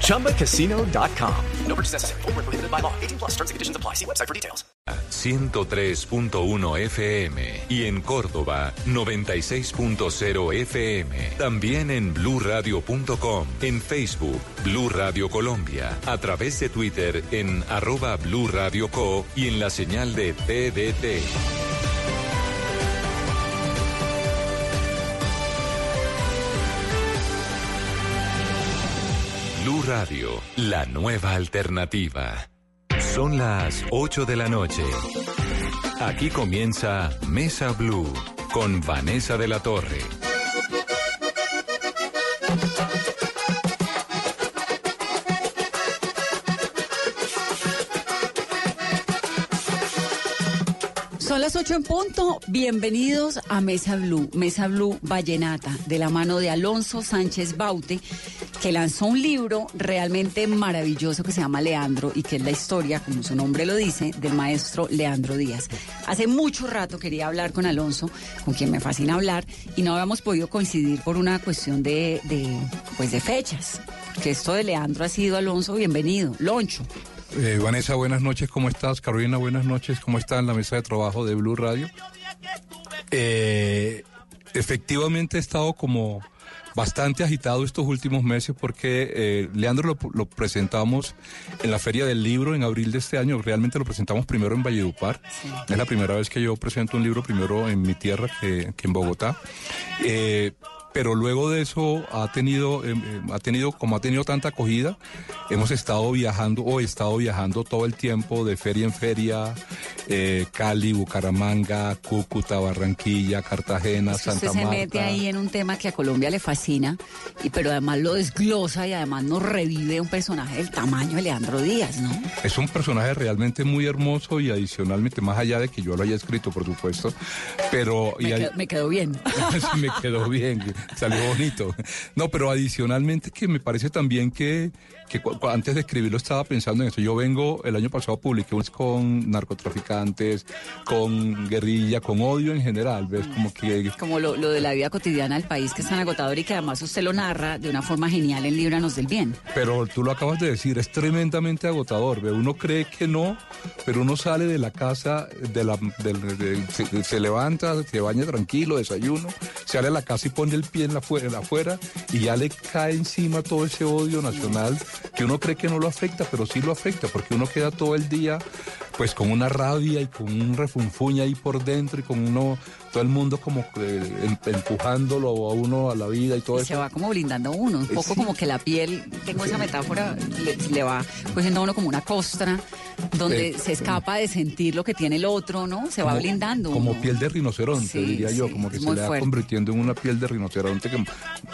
ChumbaCasino.com. No purchase necessary. Full prohibited by law. 18 plus terms and conditions apply. See website for details. 103.1 FM y en Córdoba 96.0 FM. También en bluradio.com, en Facebook Blue Radio Colombia, a través de Twitter en arroba Blue Radio Co y en la señal de TDT. Blue Radio, la nueva alternativa. Son las 8 de la noche. Aquí comienza Mesa Blue con Vanessa de la Torre. Son las 8 en punto. Bienvenidos a Mesa Blue, Mesa Blue Vallenata, de la mano de Alonso Sánchez Baute, que lanzó un libro realmente maravilloso que se llama Leandro y que es la historia, como su nombre lo dice, del maestro Leandro Díaz. Hace mucho rato quería hablar con Alonso, con quien me fascina hablar, y no habíamos podido coincidir por una cuestión de, pues de fechas. Que esto de Leandro ha sido, Alonso, bienvenido. Loncho. Eh, Vanessa, buenas noches, ¿cómo estás? Carolina, buenas noches, ¿cómo está en la mesa de trabajo de Blue Radio? Eh, efectivamente he estado como bastante agitado estos últimos meses porque eh, Leandro lo, lo, presentamos en la Feria del Libro en abril de este año. Realmente lo presentamos primero en Valledupar. Sí. Es la primera vez que yo presento un libro primero en mi tierra que, que en Bogotá. Eh, pero luego de eso ha tenido, eh, ha tenido, como ha tenido tanta acogida, hemos estado viajando o he estado viajando todo el tiempo de feria en feria, eh, Cali, Bucaramanga, Cúcuta, Barranquilla, Cartagena, es que Santa usted Marta. se mete ahí en un tema que a Colombia le fascina, y, pero además lo desglosa y además nos revive un personaje del tamaño de Leandro Díaz, ¿no? Es un personaje realmente muy hermoso y adicionalmente, más allá de que yo lo haya escrito, por supuesto, pero... Me, y quedó, me quedó bien. sí, me quedó bien, salió bonito. No, pero adicionalmente que me parece también que, que antes de escribirlo estaba pensando en eso. Yo vengo, el año pasado publiqué unos con narcotraficantes, con guerrilla, con odio en general, ¿ves? Como que... Como lo, lo, de la vida cotidiana del país que es tan agotador y que además usted lo narra de una forma genial en Líbranos del Bien. Pero tú lo acabas de decir, es tremendamente agotador, ¿ves? Uno cree que no, pero uno sale de la casa, de la, de, de, se, se, levanta, se baña tranquilo, desayuno, sale a la casa y pone el pie en la, en la afuera y ya le cae encima todo ese odio nacional que uno cree que no lo afecta, pero sí lo afecta, porque uno queda todo el día pues con una rabia y con un refunfuña ahí por dentro y con uno, todo el mundo como eh, empujándolo a uno a la vida y todo y eso. Se va como blindando a uno, un poco sí. como que la piel, tengo esa metáfora, le, le, va cogiendo a uno como una costra, donde eh, se escapa de sentir lo que tiene el otro, ¿no? Se como, va blindando. Como uno. piel de rinoceronte, sí, diría yo, como que se le va convirtiendo en una piel de rinoceronte que,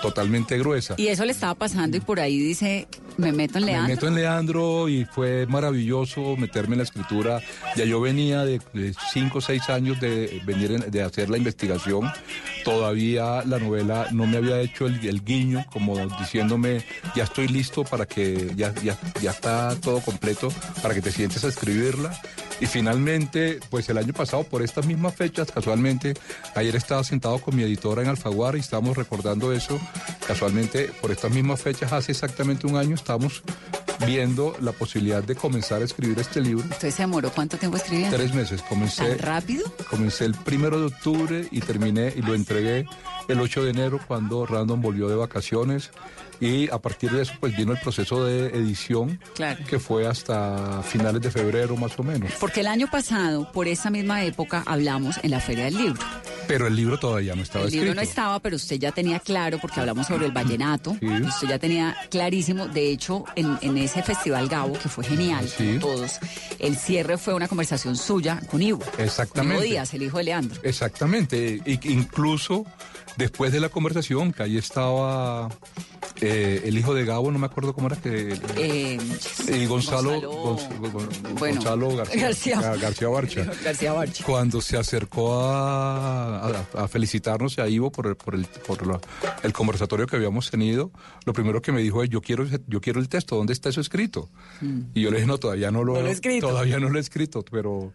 totalmente gruesa. Y eso le estaba pasando y por ahí dice, me meto en Leandro. Me meto en Leandro y fue maravilloso meterme en la escritura. Ya yo venía de, de cinco o seis años de venir en, de hacer la investigación. Todavía la novela no me había hecho el, guiño, como diciéndome, ya estoy listo para que, ya, ya, ya está todo completo para que te sientes a escribirla. Y finalmente, pues el año pasado, por estas mismas fechas, casualmente, ayer estaba sentado con mi editora en Alfaguara y estábamos recordando eso. Casualmente, por estas mismas fechas, hace exactamente un año, estábamos viendo la posibilidad de comenzar a escribir este libro. ¿Usted se demoró cuánto tiempo escribiendo? Tres meses. Comencé. ¿Tan rápido? Comencé el primero de octubre y terminé y lo entregué el 8 de enero cuando Random volvió de vacaciones y a partir de eso pues vino el proceso de edición claro. que fue hasta finales de febrero más o menos. Porque el año pasado, por esa misma época, hablamos en la Feria del Libro. Pero el libro todavía no estaba el escrito. El libro no estaba, pero usted ya tenía claro, porque hablamos sobre el vallenato, sí. usted ya tenía clarísimo, de hecho, en, en ese festival Gabo, que fue genial, sí. todos, el cierre fue una conversación suya con Ivo. Exactamente. Con Ivo Díaz, el hijo de Leandro. Exactamente, incluso después de la conversación, que ahí estaba eh, el hijo de Gabo, no me acuerdo cómo era que... Eh, y Gonzalo, Gonzalo- Gon- bueno, Gonzalo García, García. Gar- García Barcha. García Barcha. Cuando se acercó a, a- a felicitarnos a Ivo por, el, por, el, por la- el conversatorio que habíamos tenido, lo primero que me dijo es, yo quiero, yo quiero el texto, ¿dónde está eso escrito? Y yo le dije, no, todavía no lo, Mm. No lo he escrito. Todavía no lo he escrito, pero,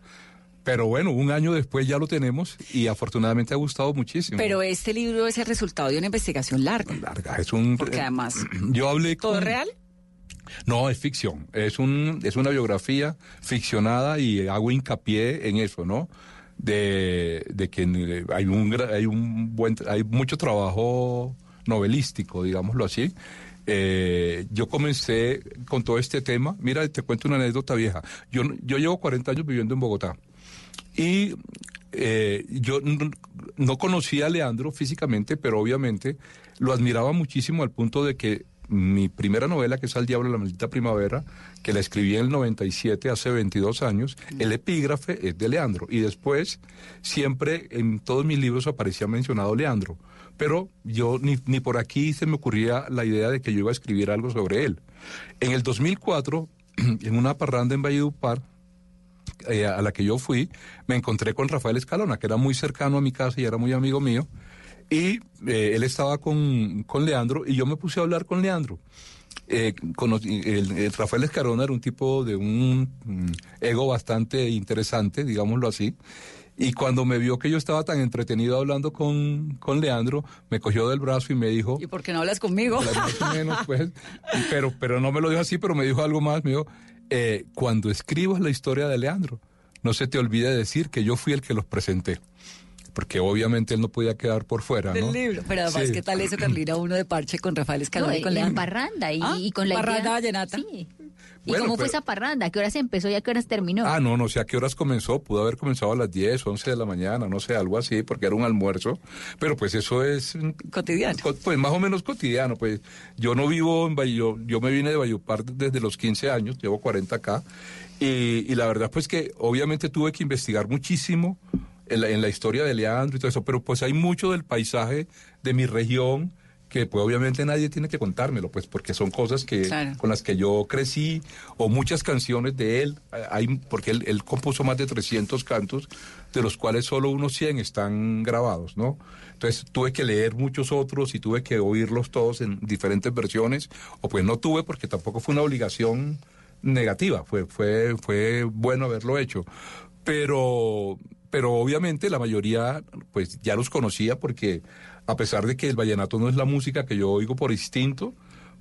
pero bueno, un año después ya lo tenemos y afortunadamente ha gustado muchísimo. Pero este libro es el resultado de una investigación larga. Larga, es un... Porque además, Yo hablé ¿todo con... real? No, es ficción. Es, un, es una biografía ficcionada y hago hincapié en eso, ¿no? De, de que eh, hay un, hay un buen, hay mucho trabajo novelístico, digámoslo así. Eh, yo comencé con todo este tema. Mira, te cuento una anécdota vieja. Yo, yo llevo 40 años viviendo en Bogotá. Y eh, yo no conocía a Leandro físicamente, pero obviamente lo admiraba muchísimo al punto de que mi primera novela, que es Al Diablo la Maldita Primavera, que la escribí en el 97, hace 22 años, el epígrafe es de Leandro. Y después, siempre en todos mis libros aparecía mencionado Leandro. Pero yo ni, ni por aquí se me ocurría la idea de que yo iba a escribir algo sobre él. En el 2004, en una parranda en Valledupar, eh, a la que yo fui, me encontré con Rafael Escalona, que era muy cercano a mi casa y era muy amigo mío. Y eh, él estaba con, con Leandro y yo me puse a hablar con Leandro. Eh, conocí- el, el Rafael Escalona era un tipo de un mm, ego bastante interesante, digámoslo así. Y cuando me vio que yo estaba tan entretenido hablando con, con Leandro, me cogió del brazo y me dijo, ¿Y por qué no hablas conmigo? más o menos, pues, pero, pero no me lo dijo así, pero me dijo algo más, me dijo, eh, cuando escribas la historia de Leandro, no se te olvide decir que yo fui el que los presenté. Porque obviamente él no podía quedar por fuera, ¿no? Del libro. Pero además, Sí. ¿qué tal eso, Carlina? Uno de parche con Rafael No, Escalona y con Leandro. parranda y, Ah, y con la parranda idea- vallenata. Sí. ¿Y Bueno, cómo fue esa parranda? ¿A qué hora se empezó y a qué horas terminó? Ah, no, no sé a qué horas comenzó, pudo haber comenzado a las 10, 11 de la mañana, no sé, algo así, porque era un almuerzo, pero pues eso es... Cotidiano. co- Pues más o menos cotidiano, pues yo no vivo en Valle, yo, yo me vine de Valledupar desde los 15 años, llevo 40 acá, y, y la verdad pues que obviamente tuve que investigar muchísimo en la, en la historia de Leandro y todo eso, pero pues hay mucho del paisaje de mi región que pues obviamente nadie tiene que contármelo, pues porque son cosas que Claro. con las que yo crecí, o muchas canciones de él, eh, hay, porque él, él compuso más de 300 cantos, de los cuales solo unos 100 están grabados, ¿no? Entonces tuve que leer muchos otros y tuve que oírlos todos en diferentes versiones, o pues no tuve porque tampoco fue una obligación negativa, fue, fue, fue bueno haberlo hecho. Pero, pero obviamente la mayoría pues ya los conocía porque a pesar de que el vallenato no es la música que yo oigo por instinto,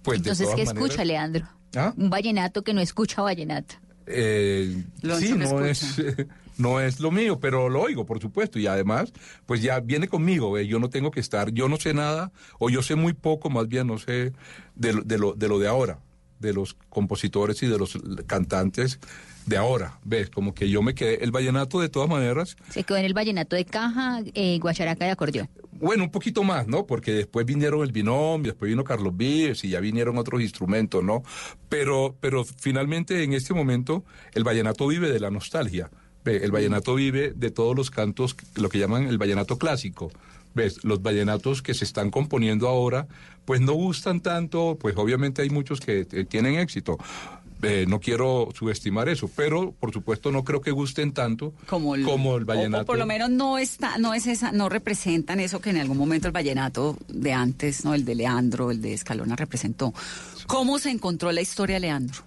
pues de Entonces, todas ¿qué maneras- escucha Leandro? ¿Ah? Un vallenato que no escucha vallenato. Eh, sí, no es, no es lo mío, pero lo oigo, por supuesto. Y además, pues ya viene conmigo. eh, Yo no tengo que estar, yo no sé nada, o yo sé muy poco, más bien no sé de, de, lo, de lo de ahora, de los compositores y de los cantantes de ahora. ¿Ves? Como que yo me quedé. El vallenato, de todas maneras, Se quedó en el vallenato de caja, eh, guacharaca y acordeón. bueno, un poquito más, ¿no? Porque después vinieron el binomio, después vino Carlos Vives y ya vinieron otros instrumentos, ¿no? Pero, pero finalmente en este momento el vallenato vive de la nostalgia. Ve, el vallenato vive de todos los cantos, lo que llaman el vallenato clásico. ¿Ves? Los vallenatos que se están componiendo ahora, pues no gustan tanto, pues obviamente hay muchos que eh, tienen éxito. Eh, no quiero subestimar eso, pero por supuesto no creo que gusten tanto como el, como el vallenato. O, por lo menos no está, no es esa, no representan eso que en algún momento el vallenato de antes, no, el de Leandro, el de Escalona representó. ¿Cómo se encontró la historia de Leandro?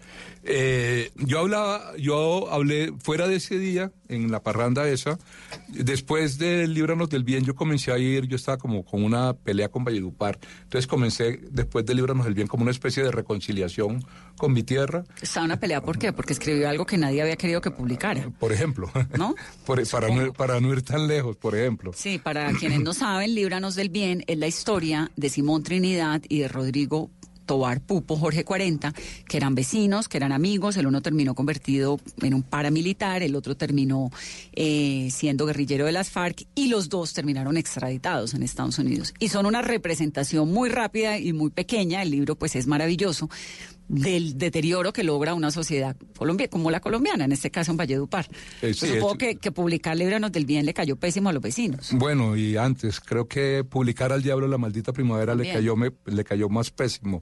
Eh, yo hablaba, yo hablé fuera de ese día, en la parranda esa, después del Líbranos del Bien, yo comencé a ir, yo estaba como con una pelea con Valledupar, entonces comencé después de Líbranos del Bien como una especie de reconciliación con mi tierra, Estaba una pelea, ¿por qué? Porque escribió algo que nadie había querido que publicara. por ejemplo, ¿No? Por- para, no, para no ir tan lejos, por ejemplo. Sí, para quienes no saben, Líbranos del Bien es la historia de Simón Trinidad y de Rodrigo Tobar Pupo, Jorge 40, que eran vecinos, que eran amigos. El uno terminó convertido en un paramilitar, el otro terminó eh, siendo guerrillero de las FARC y los dos terminaron extraditados en Estados Unidos. Y son una representación muy rápida y muy pequeña. El libro, pues, es maravilloso del deterioro que logra una sociedad colombia, como la colombiana, en este caso en Valledupar. Eh, Pues sí, supongo es- que, que publicar Líbranos del Bien le cayó pésimo a los vecinos. Bueno, y antes, creo que publicar al diablo la maldita primavera le cayó, me- le cayó más pésimo.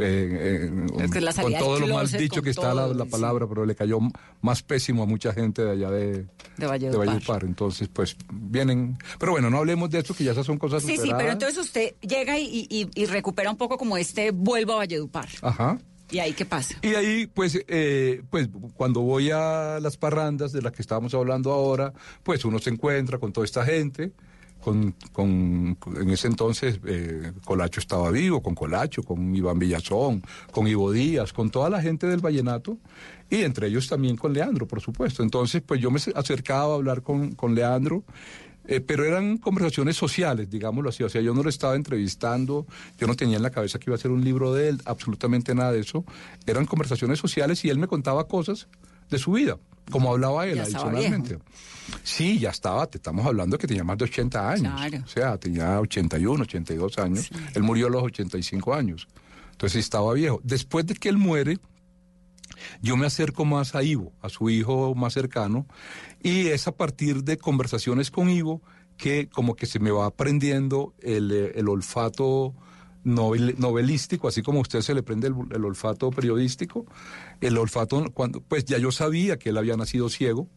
Eh, eh, Es que la con todo lo mal dicho que está la, todo, la sí. palabra, pero le cayó más pésimo a mucha gente de allá de, De Valledupar. Valledupar. Entonces, pues vienen. Pero bueno, no hablemos de esto, que ya esas son cosas Sí, sí, superadas. pero entonces usted llega y, y- y recupera un poco como este vuelvo a Valledupar. Ajá. ¿Y ahí qué pasa? Y ahí, pues, eh, pues, cuando voy a las parrandas de las que estábamos hablando ahora, pues uno se encuentra con toda esta gente. Con, con- en ese entonces eh, Colacho estaba vivo, con Colacho, con Iván Villazón, con Ivo Díaz, con toda la gente del vallenato y entre ellos también con Leandro, por supuesto. Entonces, pues yo me acercaba a hablar con, con Leandro eh, pero eran conversaciones sociales, digámoslo así. O sea, yo no lo estaba entrevistando, yo no tenía en la cabeza que iba a ser un libro de él, absolutamente nada de eso. Eran conversaciones sociales y él me contaba cosas de su vida, como hablaba él Ya adicionalmente. Sí, ya estaba, te estamos hablando que tenía más de 80 años. Claro. O sea, tenía 81, 82 años. Él murió a los 85 años. Entonces estaba viejo. Después de que él muere, yo me acerco más a Ivo, a su hijo más cercano, y es a partir de conversaciones con Ivo que como que se me va aprendiendo el, eh, el olfato novel- novelístico, así como a usted se le prende el, el olfato periodístico, el olfato, cuando, pues ya yo sabía que él había nacido ciego,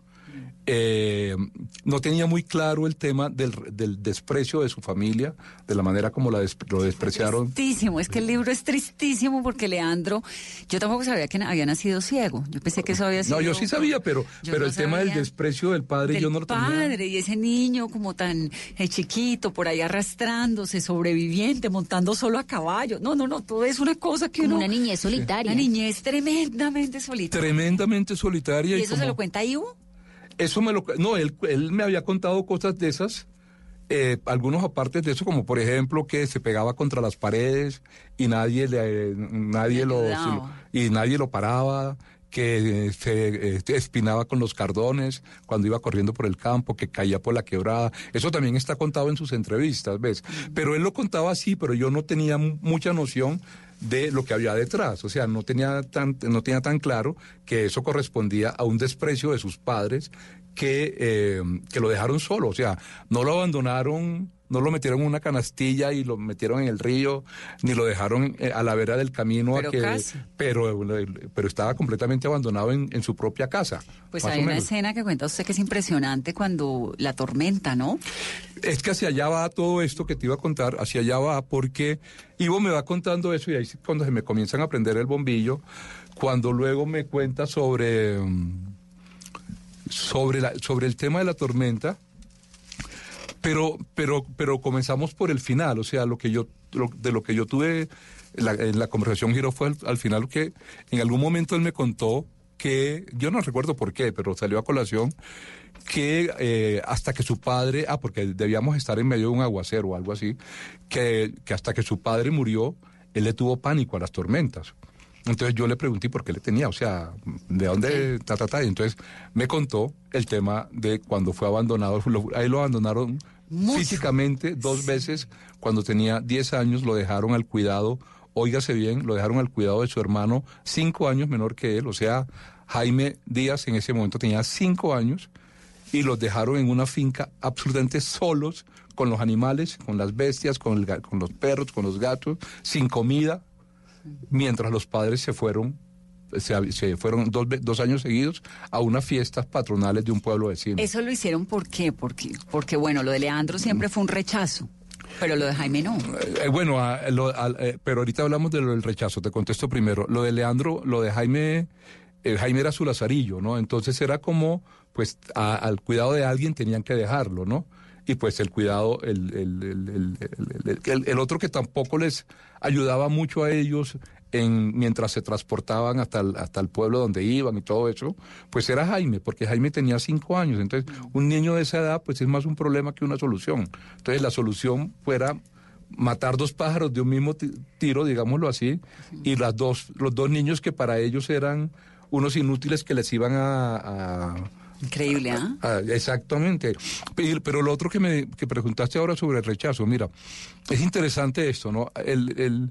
eh, no tenía muy claro el tema del, del desprecio de su familia, de la manera como la des- lo despreciaron. Tristísimo, es que el libro es tristísimo porque Leandro, yo tampoco sabía que había nacido ciego. Yo pensé que eso había sido. No, yo sí sabía, pero, pero no el tema del desprecio del padre del yo no lo tenía. padre y ese niño como tan eh, chiquito por ahí arrastrándose, sobreviviente, montando solo a caballo. No, no, no, todo es una cosa que Como uno. una niñez solitaria. Una niñez tremendamente solitaria. Tremendamente solitaria. ¿Y y eso se lo cuenta Ivo? Eso me lo... No, él, él me había contado cosas de esas, eh, algunos aparte de eso, como por ejemplo que se pegaba contra las paredes y nadie le, nadie lo, y nadie lo paraba, que eh, se eh, espinaba con los cardones cuando iba corriendo por el campo, que caía por la quebrada. Eso también está contado en sus entrevistas, ¿ves? Pero él lo contaba así, pero yo no tenía mu- mucha noción de lo que había detrás. O sea, no tenía tan, no tenía tan claro que eso correspondía a un desprecio de sus padres que, eh, que lo dejaron solo. O sea, no lo abandonaron, no lo metieron en una canastilla y lo metieron en el río, ni lo dejaron eh, a la vera del camino. Pero a que, casi. Pero, pero estaba completamente abandonado en, en su propia casa. Pues hay una escena que cuenta usted que es impresionante cuando la tormenta, ¿no? Es que hacia allá va todo esto que te iba a contar, hacia allá va porque Ivo me va contando eso y ahí es cuando se me comienzan a prender el bombillo, cuando luego me cuenta sobre, mm, sobre, la, sobre el tema de la tormenta, pero, pero, pero comenzamos por el final, o sea, lo que yo, lo- de lo que yo tuve la- en la conversación giró fue al, al final que en algún momento él me contó que, yo no recuerdo por qué, pero salió a colación, que eh, hasta que su padre, ah, porque debíamos estar en medio de un aguacero o algo así, que, que hasta que su padre murió, él le tuvo pánico a las tormentas. Entonces yo le pregunté por qué le tenía, o sea, ¿de dónde? Ta, ta, ta. Y entonces me contó el tema de cuando fue abandonado, lo- ahí lo abandonaron Mucho. físicamente dos veces, cuando tenía 10 años lo dejaron al cuidado, óigase bien, lo dejaron al cuidado de su hermano, cinco años menor que él, o sea, Jaime Díaz en ese momento tenía cinco años y los dejaron en una finca absolutamente solos con los animales, con las bestias, con, el con los perros, con los gatos, sin comida, mientras los padres se fueron, se, se fueron dos, dos años seguidos a unas fiestas patronales de un pueblo vecino. Eso lo hicieron ¿por qué? Porque, porque bueno, lo de Leandro siempre fue un rechazo, pero lo de Jaime no. Eh, bueno, a- lo- al- eh, pero ahorita hablamos de lo del rechazo, te contesto primero. Lo de Leandro, lo de Jaime, eh, Jaime era su lazarillo, ¿no? Entonces era como, pues, a- al cuidado de alguien tenían que dejarlo, ¿no? Y pues el cuidado, el, el, el, el- otro que tampoco les ayudaba mucho a ellos en, mientras se transportaban hasta el, hasta el pueblo donde iban y todo eso, pues era Jaime, porque Jaime tenía cinco años. Entonces, un niño de esa edad, pues es más un problema que una solución. Entonces, la solución fuera matar dos pájaros de un mismo ti- tiro, digámoslo así, y las dos, los dos niños que para ellos eran unos inútiles que les iban a Increíble, ¿ah? Ah, exactamente. Pero, lo otro que me que preguntaste ahora sobre el rechazo, mira, es interesante esto, ¿no? El, el-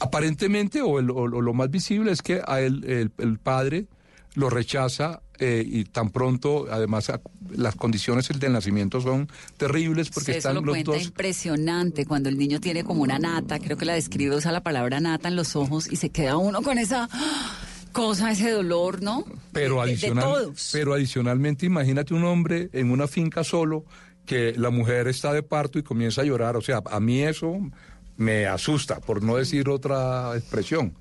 aparentemente, o, el- o lo- más visible es que a él, el, el padre lo rechaza eh, y tan pronto, además, las condiciones del nacimiento son terribles porque eso están lo los dos. impresionante cuando el niño tiene como una nata, creo que la describe, usa la palabra nata en los ojos y se queda uno con esa ¡ah! Cosa, ese dolor, ¿no? Pero, De- de- de adicional, todos. pero adicionalmente, imagínate un hombre en una finca solo que la mujer está de parto y comienza a llorar. O sea, a mí eso me asusta, por no decir otra expresión.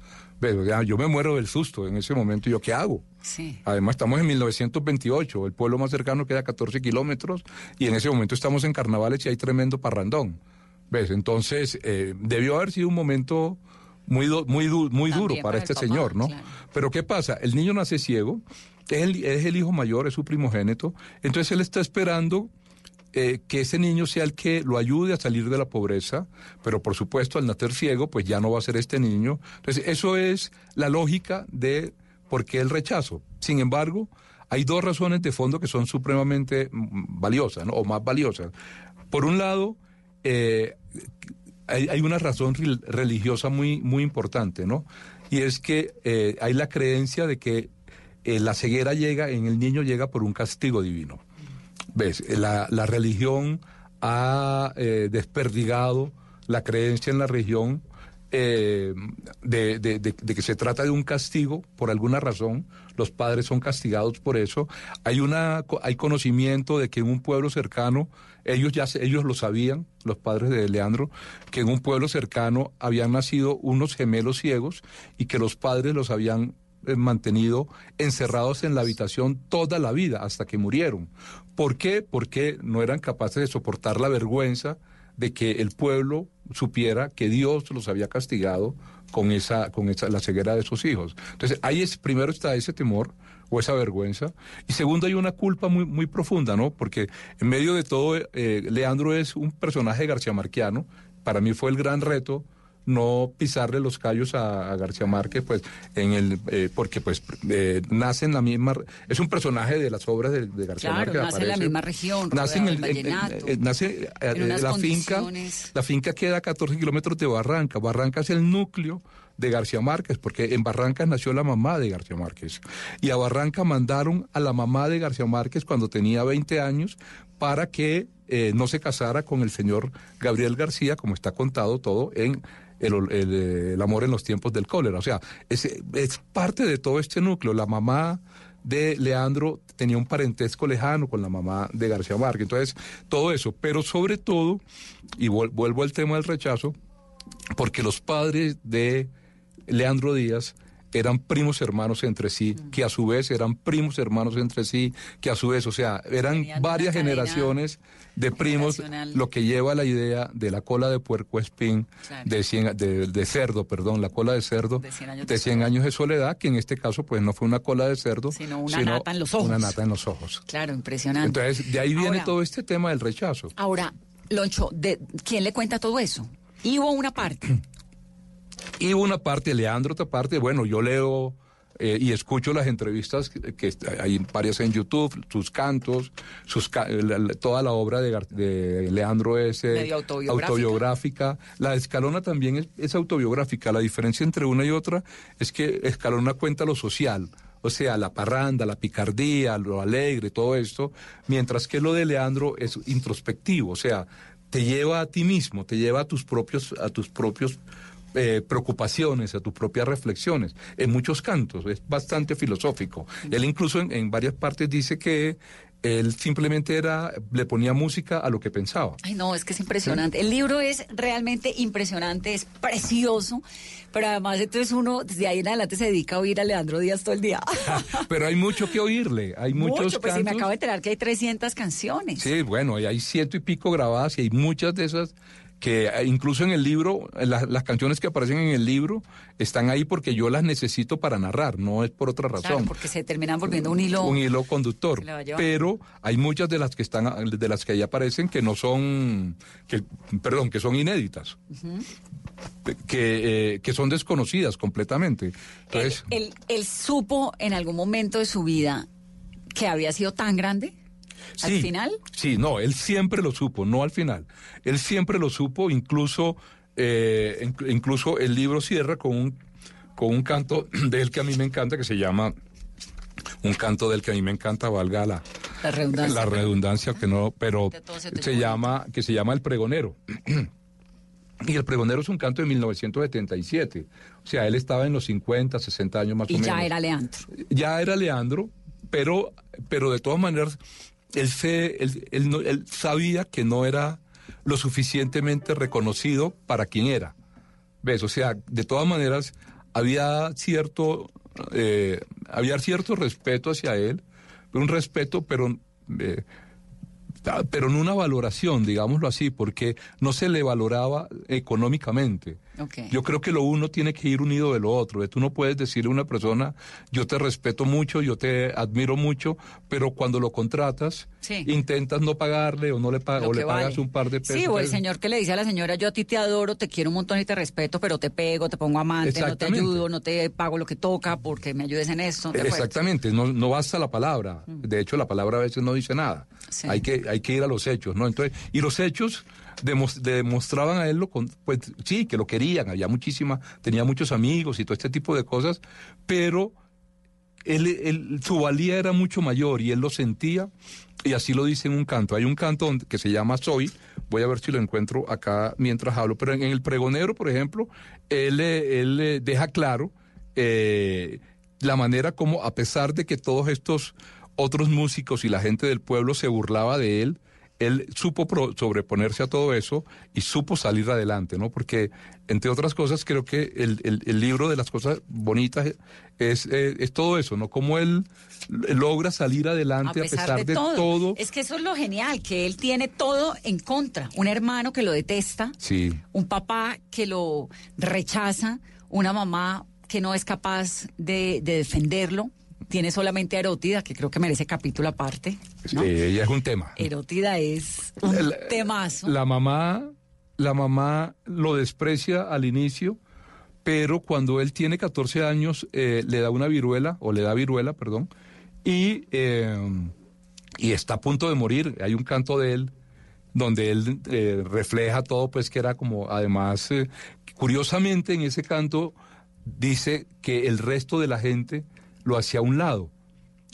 Yo me muero del susto en ese momento. ¿Yo qué hago? Sí. Además, estamos en 1928, el pueblo más cercano queda a 14 kilómetros y en ese momento estamos en carnavales y hay tremendo parrandón. ¿Ves? Entonces, eh, debió haber sido un momento muy, du- muy, du- muy También duro para este papá, señor, ¿no? claro. Pero ¿qué pasa? El niño nace ciego, es el, es el hijo mayor, es su primogénito, entonces él está esperando eh, que ese niño sea el que lo ayude a salir de la pobreza, pero por supuesto al nacer ciego, pues ya no va a ser este niño. Entonces, eso es la lógica de por qué el rechazo. Sin embargo, hay dos razones de fondo que son supremamente mm, valiosas, ¿no? o más valiosas. Por un lado, eh, hay, hay una razón rel- religiosa muy, muy importante, ¿no? Y es que eh, hay la creencia de que eh, la ceguera llega, en el niño llega por un castigo divino. ¿Ves? La, la religión ha eh, desperdigado la creencia en la religión eh, de, de- que se trata de un castigo por alguna razón. Los padres son castigados por eso. Hay una hay conocimiento de que en un pueblo cercano ellos ya ellos lo sabían, los padres de Leandro, que en un pueblo cercano habían nacido unos gemelos ciegos y que los padres los habían eh, mantenido encerrados en la habitación toda la vida hasta que murieron. ¿Por qué? Porque no eran capaces de soportar la vergüenza de que el pueblo supiera que Dios los había castigado con esa con esa la ceguera de sus hijos. Entonces, ahí es primero está ese temor o esa vergüenza y segundo hay una culpa muy muy profunda, ¿no? Porque en medio de todo eh, Leandro es un personaje garciamarquiano, para mí fue el gran reto no pisarle los callos a, a García Márquez, pues, en el, eh, porque pues eh, nace en la misma, es un personaje de las obras de, de García Claro, Márquez. nace en la misma región, nace en el, en- en- eh, nace en la finca, la finca queda a 14 kilómetros de Barranca. Barranca es el núcleo de García Márquez, porque en Barranca nació la mamá de García Márquez. Y a Barranca mandaron a la mamá de García Márquez cuando tenía 20 años para que eh, no se casara con el señor Gabriel García, como está contado todo en el, eh, el amor en los tiempos del cólera. O sea, es, es parte de todo este núcleo. La mamá de Leandro tenía un parentesco lejano con la mamá de García Márquez. Entonces, todo eso. Pero sobre todo, y vuel- vuelvo al tema del rechazo, porque los padres de Leandro Díaz eran primos hermanos entre sí, que a su vez eran primos hermanos entre sí, que a su vez, o sea, eran Tenían varias generaciones de primos, lo que lleva a la idea de la cola de puerco espín, Claro. de, cien- de, de cerdo, perdón, la cola de cerdo, De 100 años de de 100 soledad. años de soledad, que en este caso pues no fue una cola de cerdo, Sino una nata en los ojos. Una nata en los ojos. Claro, impresionante. Entonces, de ahí viene Ahora- todo este tema del rechazo. Ahora, Loncho, ¿de ¿quién le cuenta todo eso? Hubo una parte. Y una parte, Leandro, otra parte, bueno, yo leo eh, y escucho las entrevistas que, que hay varias en YouTube, sus cantos, sus la- la- toda la obra de, Leandro es eh, autobiográfica. autobiográfica. La de Escalona también es, es autobiográfica. La diferencia entre una y otra es que Escalona cuenta lo social. O sea, la parranda, la picardía, lo alegre, todo esto, mientras que lo de Leandro es introspectivo, o sea, te lleva a ti mismo, te lleva a tus propios, a tus propios eh, preocupaciones, a tus propias reflexiones. En muchos cantos, es bastante filosófico. Él incluso en, en varias partes dice que él simplemente era, le ponía música a lo que pensaba. Ay, no, es que es impresionante. El libro es realmente impresionante, es precioso, pero además entonces uno desde ahí en adelante se dedica a oír a Leandro Díaz todo el día. Pero hay mucho que oírle, hay muchos Mucho, pues sí, me cantos. acabo de enterar que hay 300 canciones. Sí, bueno, y hay ciento y pico grabadas y hay muchas de esas que eh, incluso en el libro, eh, la- las canciones que aparecen en el libro están ahí porque yo las necesito para narrar, no es por otra razón. Claro, porque se terminan volviendo un hilo. un hilo conductor. Pero hay muchas de las que están, de las que ahí aparecen que no son, que, perdón, que son inéditas, que, eh, que son desconocidas completamente. Entonces, él, él- él supo en algún momento de su vida que había sido tan grande. ¿Al Sí, final? Sí, no, él siempre lo supo, no al final. Él siempre lo supo, incluso eh, in- incluso el libro cierra con un, con un canto de él que a mí me encanta, que se llama, un canto del que a mí me encanta, valga la, La redundancia. la redundancia, que no, pero se llama. que se llama El Pregonero. Y El Pregonero es un canto de 1977. O sea, él estaba en los 50, 60 años más Y o menos. ya era Leandro. Ya era Leandro, pero, pero de todas maneras, él, se, él, él él sabía que no era lo suficientemente reconocido para quien era. ¿Ves? O sea, de todas maneras, había cierto, eh, había cierto respeto hacia él, un respeto, pero, eh, pero no una valoración, digámoslo así, porque no se le valoraba económicamente. Ok. Yo creo que lo uno tiene que ir unido de lo otro. Tú no puedes decirle a una persona, yo te respeto mucho, yo te admiro mucho, pero cuando lo contratas, Sí. intentas no pagarle o no le, pa- Lo o le pagas vale. un par de pesos. Sí, o el señor que le dice a la señora, yo a ti te adoro, te quiero un montón y te respeto, pero te pego, te pongo amante, no te ayudo, no te pago lo que toca porque me ayudes en esto. ¿de acuerdo? Exactamente, no, no basta la palabra. De hecho, la palabra a veces no dice nada. Sí. Hay, que, hay que ir a los hechos, ¿no? Entonces, y los hechos demos- demostraban a él, lo con- pues sí, que lo había muchísima, tenía muchos amigos y todo este tipo de cosas, pero él, su valía era mucho mayor y él lo sentía y así lo dice en un canto. Hay un canto que se llama Soy, voy a ver si lo encuentro acá mientras hablo, pero en, el pregonero, por ejemplo, él, él deja claro eh, la manera como, a pesar de que todos estos otros músicos y la gente del pueblo se burlaba de él, él supo pro- sobreponerse a todo eso y supo salir adelante, ¿no? Porque, entre otras cosas, creo que el, el- el libro de las cosas bonitas es, eh, es todo eso, ¿no? Cómo él logra salir adelante a pesar, de, todo. Es que eso es lo genial, que él tiene todo en contra. Un hermano que lo detesta, Sí, un papá que lo rechaza, una mamá que no es capaz de, de defenderlo. Tiene solamente a Erótida, que creo que merece capítulo aparte. ¿no? sí, ella es un tema. Erótida es un La- temazo. La mamá, la mamá lo desprecia al inicio, pero cuando él tiene 14 años eh, le da una viruela, o le da viruela, perdón, y, eh, y está a punto de morir. Hay un canto de él donde él eh, refleja todo, pues que era como, además, curiosamente en ese canto dice que el resto de la gente lo hacía a un lado.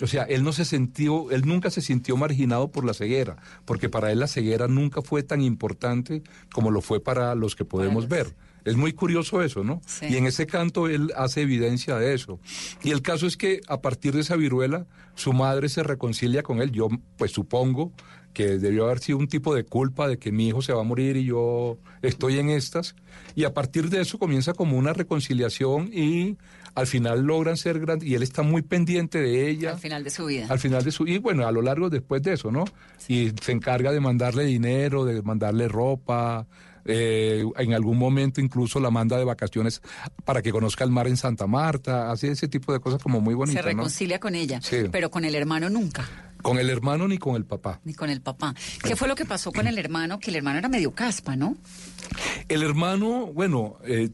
O sea, él no se sintió, él nunca se sintió marginado por la ceguera, porque para él la ceguera nunca fue tan importante como lo fue para los que podemos ver. Es muy curioso eso, ¿no? Sí. Y en ese canto él hace evidencia de eso. Y el caso es que a partir de esa viruela, su madre se reconcilia con él. Yo, pues supongo que debió haber sido un tipo de culpa de que mi hijo se va a morir y yo estoy en estas. Y a partir de eso comienza como una reconciliación y al final logran ser grandes. Y él está muy pendiente de ella al final de su vida. al final de su y bueno a lo largo después de eso no y se encarga de mandarle dinero de mandarle ropa eh, en algún momento incluso la manda de vacaciones para que conozca el mar en Santa Marta hace ese tipo de cosas como muy Se bonitas ¿no? reconcilia con ella, Sí. pero con el hermano nunca, con el hermano ni con el papá ni con el papá. ¿Qué fue lo que pasó con el hermano? Que el hermano era medio caspa, ¿no? El hermano, bueno, eh,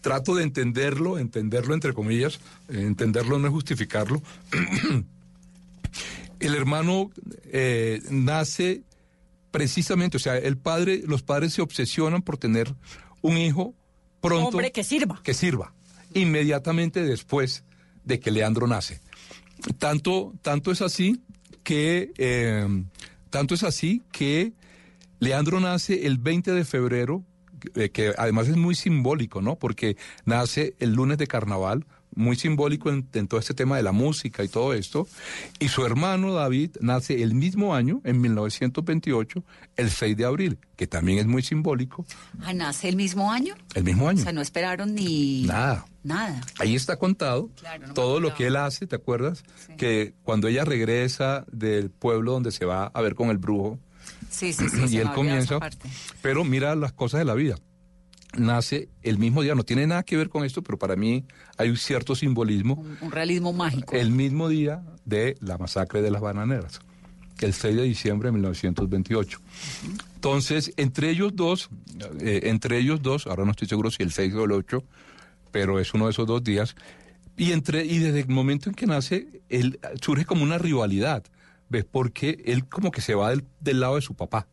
trato de entenderlo, entenderlo entre comillas, eh, entenderlo no es justificarlo. el hermano eh, nace precisamente, o sea, el padre, los padres se obsesionan por tener un hijo pronto Hombre que sirva. que sirva inmediatamente después de que Leandro nace. Tanto, tanto es así que eh, tanto es así que Leandro nace el 20 de febrero, eh, que además es muy simbólico, ¿no? Porque nace el lunes de carnaval, muy simbólico en, en todo este tema de la música y todo esto. Y su hermano David nace el mismo año, en 1928, el 6 de abril, que también es muy simbólico, Ah, nace el mismo año. el mismo O año. sea, no esperaron ni Nada. nada. Ahí está contado Claro, no me todo lo que él hace, ¿te acuerdas? Sí. Que cuando ella regresa del pueblo donde se va a ver con el brujo, Sí, sí, sí. y él comienza, pero mira las cosas de la vida. Nace el mismo día, no tiene nada que ver con esto, pero para mí hay un cierto simbolismo. Un, un realismo mágico. El mismo día de la masacre de las bananeras, el 6 de diciembre de 1928. Entonces, entre ellos dos, eh, entre ellos dos, ahora no estoy seguro si el 6 o el 8, pero es uno de esos dos días, y, entre, y desde el momento en que nace, él, surge como una rivalidad, ¿ves? Porque él como que se va del, del lado de su papá.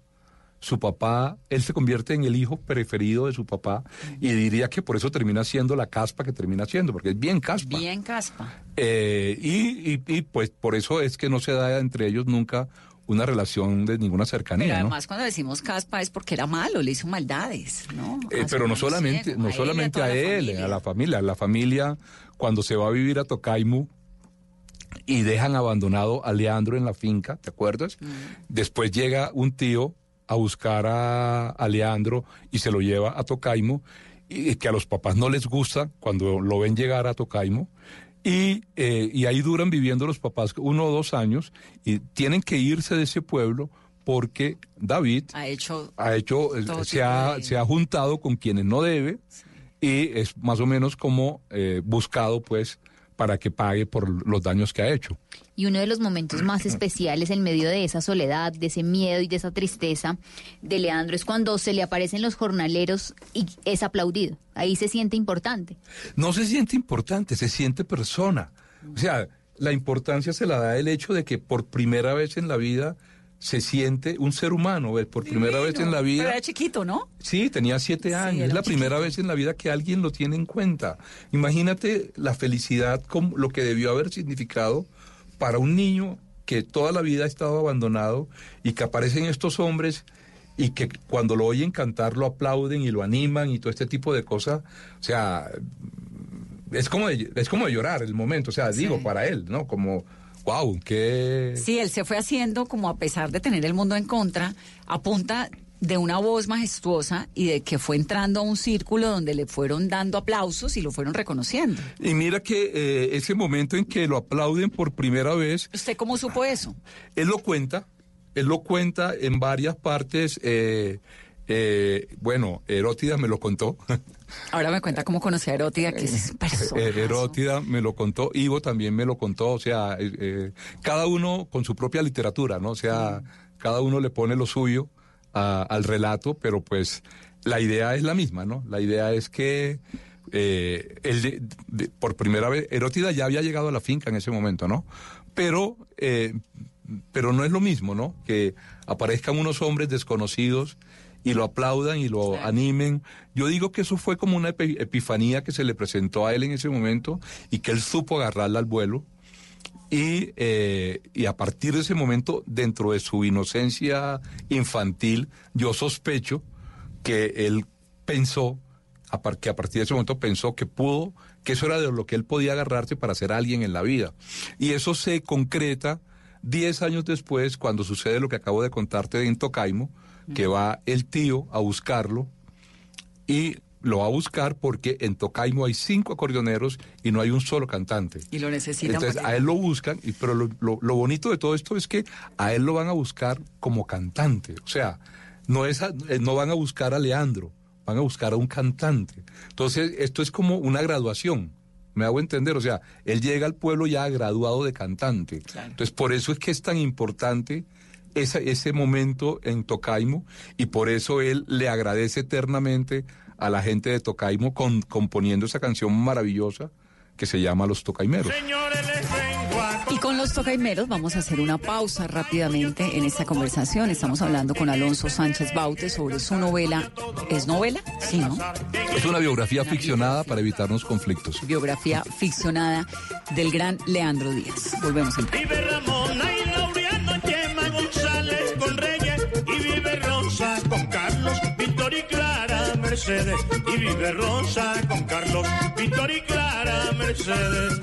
Su papá, él se convierte en el hijo preferido de su papá y diría que por eso termina siendo la caspa que termina siendo, porque es bien caspa. Bien caspa. Eh, y, y- y, pues por eso es que no se da entre ellos nunca una relación de ninguna cercanía. Pero ¿no? además cuando decimos caspa es porque era malo, le hizo maldades, ¿no? Eh, A pero no solamente, ciego, no él solamente toda a la él, familia. a la familia. La familia, cuando se va a vivir a Tocaimu y dejan abandonado a Leandro en la finca, ¿te acuerdas? Mm. Después llega un tío a buscar a, a Leandro y se lo lleva a Tocaimu, y que a los papás no les gusta cuando lo ven llegar a Tocaimu. Y, eh, y ahí duran viviendo los papás uno o dos años y tienen que irse de ese pueblo porque David Ha hecho ha hecho, eh, se ha, de- se ha juntado con quienes no debe y es más o menos como eh, buscado pues para que pague por los daños que ha hecho. Y uno de los momentos más especiales en medio de esa soledad, de ese miedo y de esa tristeza de Leandro es cuando se le aparecen los jornaleros y es aplaudido. Ahí se siente importante. No se siente importante, se siente persona. O sea, la importancia se la da el hecho de que por primera vez en la vida se siente un ser humano, ¿ves? por primera vez en la Pero vida. era chiquito, ¿no? Sí, tenía siete años. es la primera vez en la vida que alguien lo tiene en cuenta. Imagínate la felicidad, como lo que debió haber significado para un niño que toda la vida ha estado abandonado y que aparecen estos hombres y que cuando lo oyen cantar lo aplauden y lo animan y todo este tipo de cosas. O sea, es como de, es como de llorar el momento. O sea, digo, para él, ¿no? Como, wow, qué... Sí, él se fue haciendo como a pesar de tener el mundo en contra, a punta de una voz majestuosa y de que fue entrando a un círculo donde le fueron dando aplausos y lo fueron reconociendo. Y mira que eh, ese momento en que lo aplauden por primera vez, ¿Usted cómo supo eso? Él lo cuenta, él lo cuenta en varias partes. eh, eh, bueno, Herótida me lo contó. Ahora me cuenta cómo conocí a Erótida, que es persona. Herótida me lo contó, Ivo también me lo contó, o sea, eh, cada uno con su propia literatura, ¿no? O sea, cada uno le pone lo suyo a- al relato, pero pues la idea es la misma, ¿no? La idea es que eh, él de- de- por primera vez, Herótida ya había llegado a la finca en ese momento, ¿no? Pero, eh, pero no es lo mismo, ¿no? Que aparezcan unos hombres desconocidos y lo aplaudan y lo animen. Yo digo que eso fue como una epi- epifanía que se le presentó a él en ese momento y que él supo agarrarla al vuelo. Y, eh, y a partir de ese momento, dentro de su inocencia infantil, yo sospecho que él pensó, que a partir de ese momento pensó que pudo, que eso era de lo que él podía agarrarse para ser alguien en la vida. Y eso se concreta diez años después, cuando sucede lo que acabo de contarte en Tocaimo, que va el tío a buscarlo y lo va a buscar porque en Tocaimo hay cinco acordeoneros y no hay un solo cantante. Y lo necesitan. Entonces a él lo buscan, y, pero lo, lo- lo bonito de todo esto es que a él lo van a buscar como cantante. O sea, no, es a- eh, no van a buscar a Leandro, van a buscar a un cantante. Entonces esto es como una graduación. Me hago entender, o sea, él llega al pueblo ya graduado de cantante. Entonces, por eso es que es tan importante esa- ese momento en Tocaimo y por eso él le agradece eternamente a la gente de Tocaimo con, componiendo esa canción maravillosa que se llama Los Tocaimeros. Y con los tocaimeros vamos a hacer una pausa rápidamente en esta conversación. Estamos hablando con Alonso Sánchez Baute sobre su novela. ¿Es novela? Sí, ¿no? Es una biografía ficcionada para evitarnos conflictos. Biografía ficcionada del gran Leandro Díaz. Volvemos en Mercedes. Y vive Rosa con Carlos, Víctor y Clara Mercedes.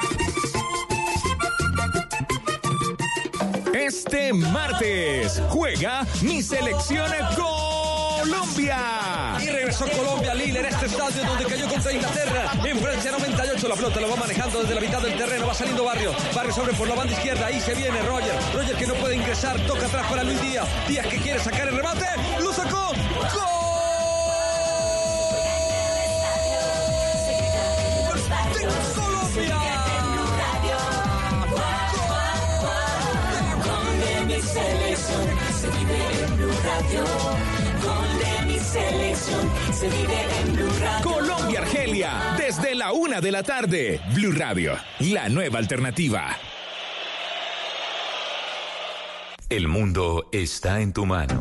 Este martes juega mi selección Colombia. Y regresó Colombia, Lille, en este estadio donde cayó contra Inglaterra. En Francia 98, la pelota lo va manejando desde la mitad del terreno, va saliendo Barrio. Barrio sobre por la banda izquierda, ahí se viene Roger. Roger que no puede ingresar, toca atrás para Luis Díaz. Díaz que quiere sacar el remate, lo sacó. ¡Gol! Colombia Argelia, desde la una de la tarde. Blue Radio, la nueva alternativa. El mundo está en tu mano.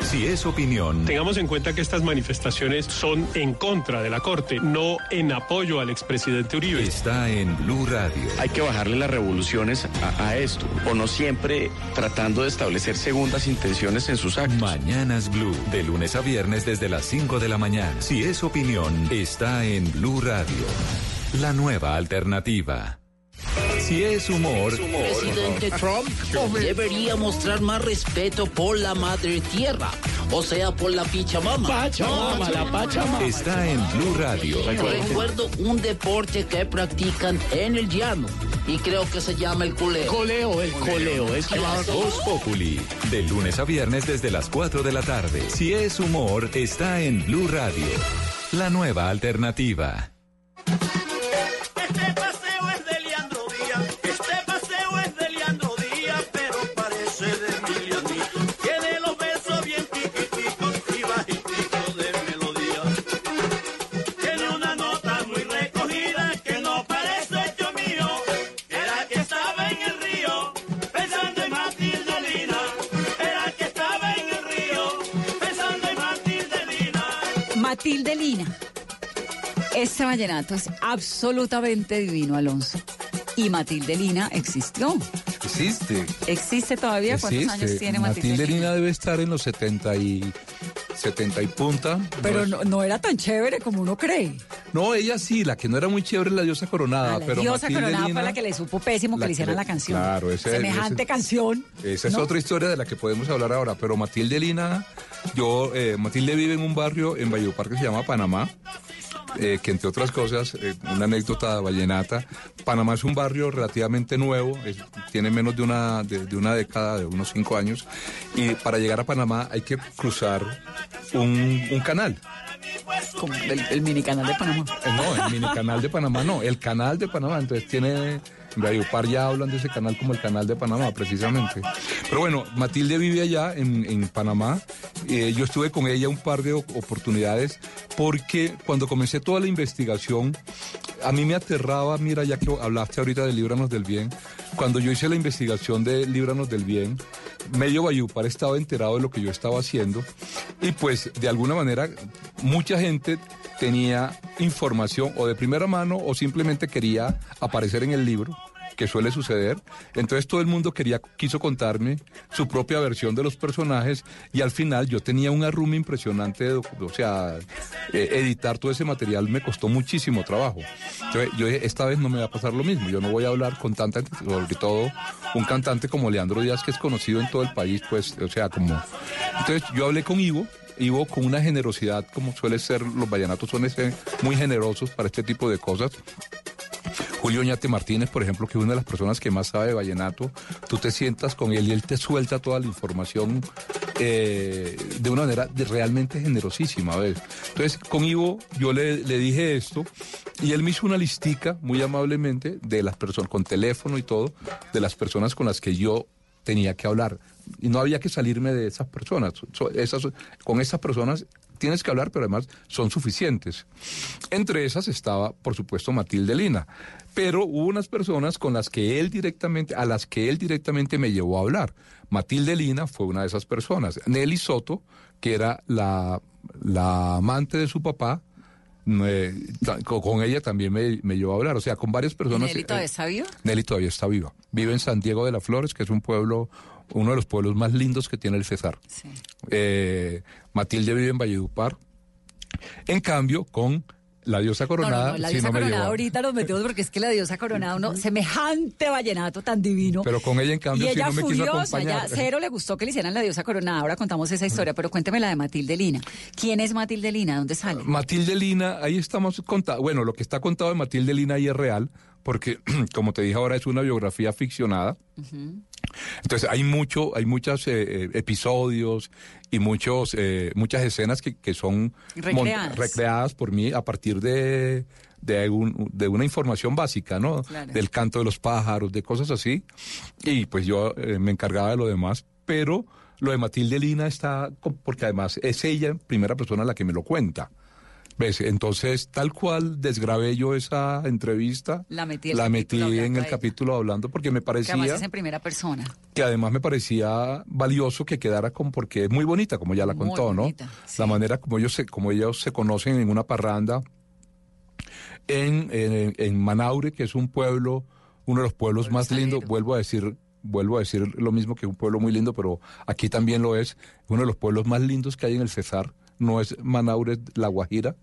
Si es opinión, Tengamos en cuenta que estas manifestaciones son en contra de la Corte, no en apoyo al expresidente Uribe. está en Blue Radio. Hay que bajarle las revoluciones a, a esto. O no siempre tratando de establecer segundas intenciones en sus actos. Mañanas Blue, de lunes a viernes desde las 5 de la mañana. Si es opinión, está en Blue Radio. La nueva alternativa. Si es humor, Presidente Trump debería mostrar más respeto por la madre tierra, o sea, por la Pichamama. Pachamama, la Pachamama. está en Blue Radio. Recuerdo un deporte que practican en el llano y creo que se llama el coleo. Coleo, el coleo, es Voz Populi, de lunes a viernes desde las 4 de la tarde. Si es humor, está en Blue Radio. La nueva alternativa. Este vallenato es absolutamente divino, Alonso. Y Matilde Lina existió. Existe. ¿Existe todavía? ¿Cuántos Existe. años tiene Matilde, Matilde Lina? Debe estar en los 70 y 70 y punta. Pero no, era tan chévere como uno cree. no, ella sí, la que no era muy chévere es la diosa coronada, la pero diosa Matilde coronada Lina, fue la que le supo pésimo que le hicieran la canción. claro, ese- Semejante ese- canción. Esa es ¿no? otra historia de la que podemos hablar ahora, pero Matilde Lina, yo, eh, Matilde vive en un barrio en Valledupar que se llama Panamá, eh, que entre otras cosas, eh, una anécdota vallenata, Panamá es un barrio relativamente nuevo, es- tiene menos de una, de, de una década, de unos cinco años, y para llegar a Panamá hay que cruzar un, un canal. Como el, el mini canal de Panamá. Eh, No, el mini canal de Panamá no, el canal de Panamá. Entonces tiene, en Valledupar ya hablan de ese canal como el canal de Panamá, precisamente. Pero bueno, Matilde vive allá en, en Panamá. Eh, yo estuve con ella un par de oportunidades porque cuando comencé toda la investigación, a mí me aterraba, mira, ya que hablaste ahorita de Líbranos del Bien, cuando yo hice la investigación de Líbranos del Bien, medio Valledupar estaba enterado de lo que yo estaba haciendo y pues de alguna manera mucha gente tenía información o de primera mano o simplemente quería aparecer en el libro que suele suceder. Entonces todo el mundo quería, quiso contarme su propia versión de los personajes y al final yo tenía un arrume impresionante, de o sea, eh, editar todo ese material me costó muchísimo trabajo. Entonces yo dije, esta vez no me va a pasar lo mismo, yo no voy a hablar con tanta, sobre todo un cantante como Leandro Díaz que es conocido en todo el país, pues, o sea, como... Entonces yo hablé con Ivo, Ivo con una generosidad como suele ser, los vallenatos son ese- muy generosos para este tipo de cosas. Julio Ñate Martínez, por ejemplo, que es una de las personas que más sabe de vallenato, tú te sientas con él y él te suelta toda la información eh, de una manera realmente generosísima. ¿ves? Entonces, con Ivo yo le, le dije esto y él me hizo una listica muy amablemente de las personas, con teléfono y todo, de las personas con las que yo tenía que hablar. Y no había que salirme de esas personas. So- esas, con esas personas tienes que hablar, pero además son suficientes. Entre esas estaba, por supuesto, Matilde Lina. Pero hubo unas personas con las que él directamente, a las que él directamente me llevó a hablar. Matilde Lina fue una de esas personas. Nelly Soto, que era la, la amante de su papá, con ella también me, me llevó a hablar, o sea, con varias ¿Y personas. Nelly eh, todavía está viva? Nelly todavía está viva. Vive en San Diego de las Flores, que es un pueblo, uno de los pueblos más lindos que tiene el Cesar. Eh, Matilde vive en Valledupar. En cambio, con la diosa coronada, no, no, la sí, diosa coronada ahorita nos metemos porque es que la diosa coronada, uno semejante vallenato tan divino. Pero con ella, en cambio, y sí ella me quiso furiosa, ya acompañar. cero le gustó que le hicieran la diosa coronada. Ahora contamos esa historia, pero cuénteme la de Matilde Lina. ¿Quién es Matilde Lina? ¿Dónde sale? Matilde Lina, ahí estamos contando. Bueno, lo que está contado de Matilde Lina ahí es real, porque, como te dije ahora, es una biografía ficcionada. Entonces hay mucho, hay muchos eh, eh, episodios y muchos, eh, muchas escenas que, que son Recreadas. recreadas por mí a partir de, de, un- de una información básica, ¿no? Claro. Del canto de los pájaros, de cosas así. Y pues yo eh, me encargaba de lo demás, pero lo de Matilde Lina está, porque además es ella en primera persona la que me lo cuenta. ¿Ves? Entonces, tal cual desgrabé yo esa entrevista, La metí el la metí en el capítulo hablando porque me Que además parecía es en primera persona. que además me parecía valioso que quedara con porque es muy bonita como ya la Muy contó, bonita, ¿no? La manera como ellos se como ellos se conocen en una parranda en, en, en Manaure, que es un pueblo, uno de los pueblos más lindos, vuelvo a decir vuelvo a decir lo mismo que un pueblo muy lindo, pero aquí también lo es, uno de los pueblos más lindos que hay en el Cesar, no es Manaure, La Guajira.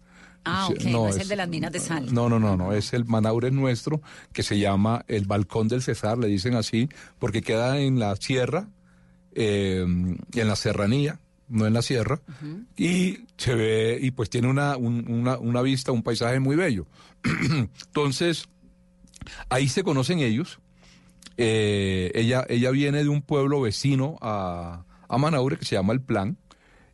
Ah, ok, no, es, el de las minas de sal. No, no, no, no, es el Manaure nuestro que se llama el Balcón del Cesar, le dicen así, porque queda en la sierra, eh, en la serranía, no en la sierra, y se ve, y pues tiene una, un- una, una vista, un paisaje muy bello. Entonces, ahí se conocen ellos. Eh, ella, ella viene de un pueblo vecino a, a Manaure que se llama El Plan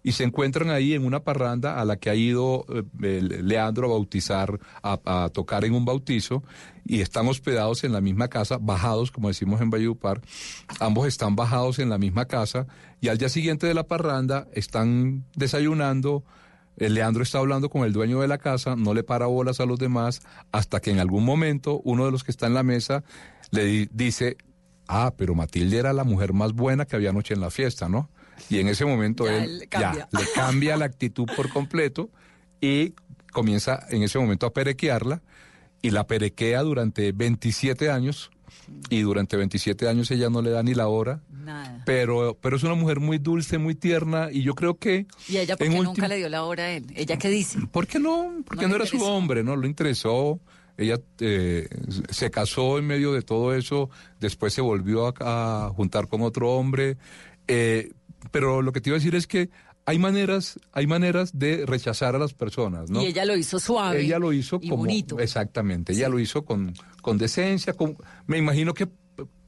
y se encuentran ahí en una parranda a la que ha ido eh, Leandro a bautizar, a, tocar en un bautizo y están hospedados en la misma casa, bajados, como decimos en Valledupar, ambos están bajados en la misma casa y al día siguiente de la parranda están desayunando. Leandro está hablando con el dueño de la casa, no le para bolas a los demás, hasta que en algún momento uno de los que está en la mesa le di- dice, ah, pero Matilde era la mujer más buena que había anoche en la fiesta, ¿no? Y en ese momento Ya él cambia. ya le cambia la actitud por completo y comienza en ese momento a perequearla y la perequea durante 27 años y durante 27 años ella no le da ni la hora. Nada. Pero, pero es una mujer muy dulce, muy tierna y yo creo que... ¿Y ella por qué nunca le dio la hora a él? ¿Ella qué dice? ¿Por qué no? Porque No era su hombre, ¿no? Lo interesó. Ella eh, se casó en medio de todo eso, después se volvió a, a juntar con otro hombre. eh, pero lo que te iba a decir es que hay maneras, hay maneras de rechazar a las personas, ¿no? Y ella lo hizo suave. Ella lo hizo y como bonito. exactamente, ella lo hizo con, con decencia, con, me imagino que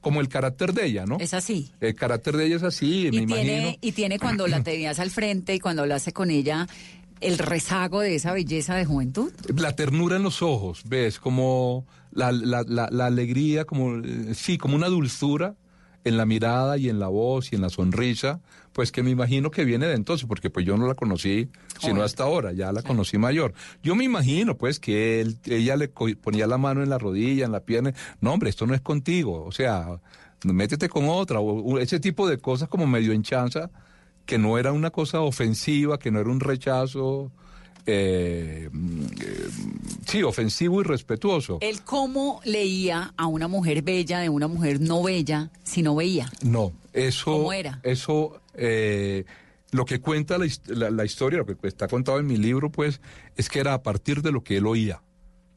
como el carácter de ella, ¿no? Es así. El carácter de ella es así, me Y imagino. tiene, y tiene cuando la tenías al frente y cuando hablaste con ella el rezago de esa belleza de juventud. la ternura en los ojos, ves, como la, la, la, la alegría, como eh, sí, como una dulzura en la mirada y en la voz y en la sonrisa, pues que me imagino que viene de entonces, porque pues yo no la conocí sino hasta ahora, ya la conocí mayor. Yo me imagino pues que él, ella le ponía la mano en la rodilla, en la pierna, no hombre, esto no es contigo, o sea, métete con otra, o, o ese tipo de cosas como medio en chanza, que no era una cosa ofensiva, que no era un rechazo, eh, mm, eh, sí, ofensivo y respetuoso. Él cómo leía a una mujer bella de una mujer no bella si no veía. No, eso. ¿Cómo era? Eso, eh, lo que cuenta la, his- la- la historia, lo que está contado en mi libro, pues, es que era a partir de lo que él oía.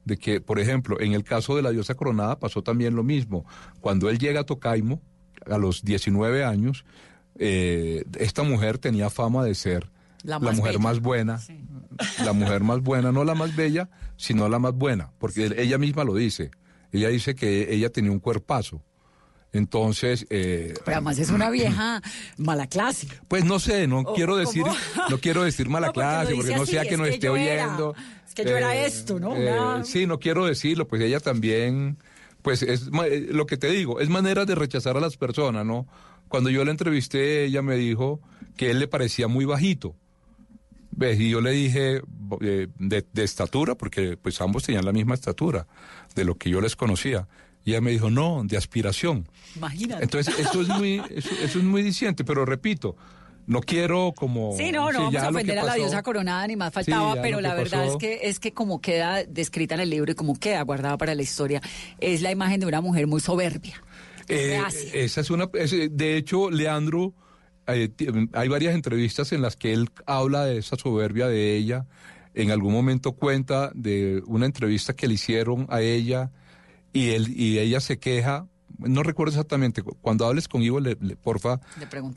De que, por ejemplo, en el caso de la diosa coronada pasó también lo mismo. Cuando él llega a Tocaimo, a los 19 años, eh, esta mujer tenía fama de ser La mujer bella. más buena, la mujer más buena, no la más bella, sino la más buena, porque ella misma lo dice. Ella dice que ella tenía un cuerpazo. Entonces, eh, Pero además es una vieja mala clase. pues no sé, no ¿O quiero cómo? decir, no quiero decir mala No, porque lo clase, porque no sea es que no que esté era, oyendo. es que yo era esto, ¿no? eh, Una- sí, no quiero decirlo, pues ella también, pues es ma- eh, lo que te digo, es manera de rechazar a las personas, ¿no? Cuando yo la entrevisté, ella me dijo que él le parecía muy bajito. ¿Ves? Y yo le dije eh, de, de estatura, porque pues ambos tenían la misma estatura, de lo que yo les conocía. Y ella me dijo, no, de aspiración. Imagínate. Entonces, eso es muy, eso, eso es muy diciente, pero repito, no quiero como... Sí, no, no sí, vamos a ofender a la diosa coronada ni más faltaba, pero la verdad pasó- es que es que como queda descrita en el libro y como queda guardada para la historia, es la imagen de una mujer muy soberbia. Eh, esa es una. es- de hecho, Leandro, eh, ti- hay varias entrevistas en las que él habla de esa soberbia de ella. En algún momento cuenta de una entrevista que le hicieron a ella y él y ella se queja. No recuerdo exactamente. Cuando hables con Ivo, le, le- porfa,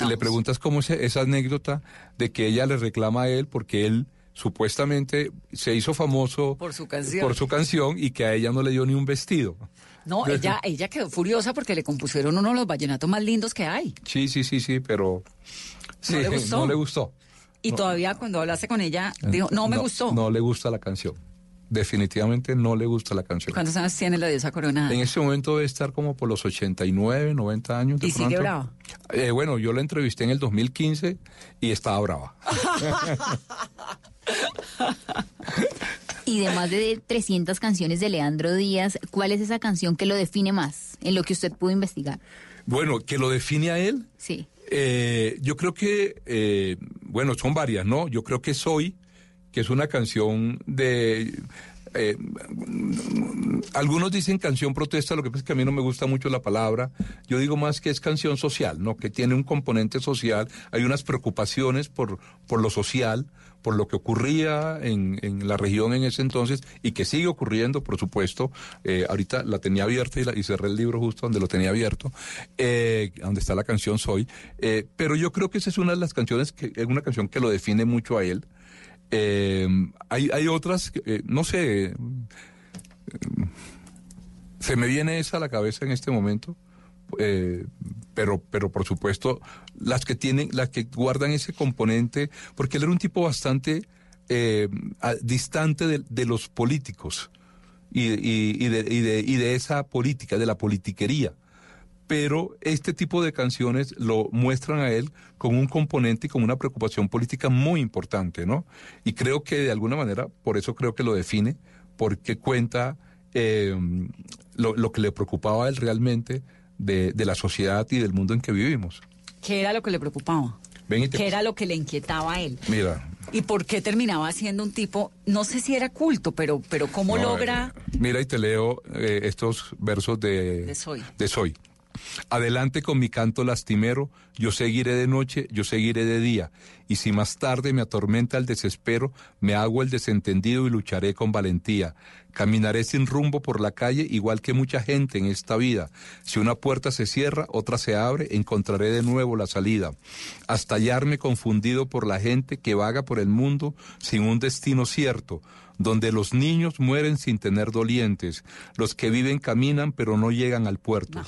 Le preguntas cómo es esa anécdota de que ella le reclama a él porque él supuestamente se hizo famoso Por su canción. por su canción y que a ella no le dio ni un vestido. No, ella, ella quedó furiosa porque le compusieron uno de los vallenatos más lindos que hay. Sí, sí, sí, sí, pero sí, le gustó. no le gustó. Y todavía cuando hablaste con ella, dijo, no me gustó. No le gusta la canción. Definitivamente no le gusta la canción. ¿Cuántos años tiene la diosa coronada? En este momento debe estar como por los 89, 90 años. de ¿Y sigue pronto. brava? Eh, bueno, yo la entrevisté en el 2015 y estaba brava. Y de más de 300 canciones de Leandro Díaz, ¿cuál es esa canción que lo define más en lo que usted pudo investigar? Bueno, que lo define a él. Sí. Eh, yo creo que, eh, bueno, son varias, ¿no? Yo creo que Soy, que es una canción de... eh, algunos dicen canción protesta, lo que pasa es que a mí no me gusta mucho la palabra. Yo digo más que es canción social, ¿no? Que tiene un componente social. Hay unas preocupaciones por, por lo social, por lo que ocurría en, en la región en ese entonces y que sigue ocurriendo, por supuesto. Eh, ahorita la tenía abierta y, la- y cerré el libro justo donde lo tenía abierto, eh, donde está la canción Soy. Eh, pero yo creo que esa es una de las canciones, que es una canción que lo define mucho a él. Hay, hay otras, no sé, se me viene esa a la cabeza en este momento, eh, pero, pero por supuesto las que tienen, las que guardan ese componente, porque él era un tipo bastante eh, distante de, los políticos y de esa política, de la politiquería. Pero este tipo de canciones lo muestran a él con un componente y con una preocupación política muy importante, ¿no? Y creo que de alguna manera, por eso creo que lo define, porque cuenta eh, lo, lo que le preocupaba a él realmente de, de la sociedad y del mundo en que vivimos. ¿Qué era lo que le preocupaba? Ven ¿Qué era lo que le inquietaba a él? Mira, ¿Y por qué terminaba siendo un tipo, no sé si era culto, pero, pero cómo No, logra eh, mira y te leo eh, estos versos de, de soy? de Soy. Adelante con mi canto lastimero, yo seguiré de noche, yo seguiré de día, y si más tarde me atormenta el desespero, me hago el desentendido y lucharé con valentía. Caminaré sin rumbo por la calle, igual que mucha gente en esta vida. Si una puerta se cierra, otra se abre, encontraré de nuevo la salida. Hasta hallarme confundido por la gente que vaga por el mundo sin un destino cierto donde los niños mueren sin tener dolientes, los que viven caminan pero no llegan al puerto,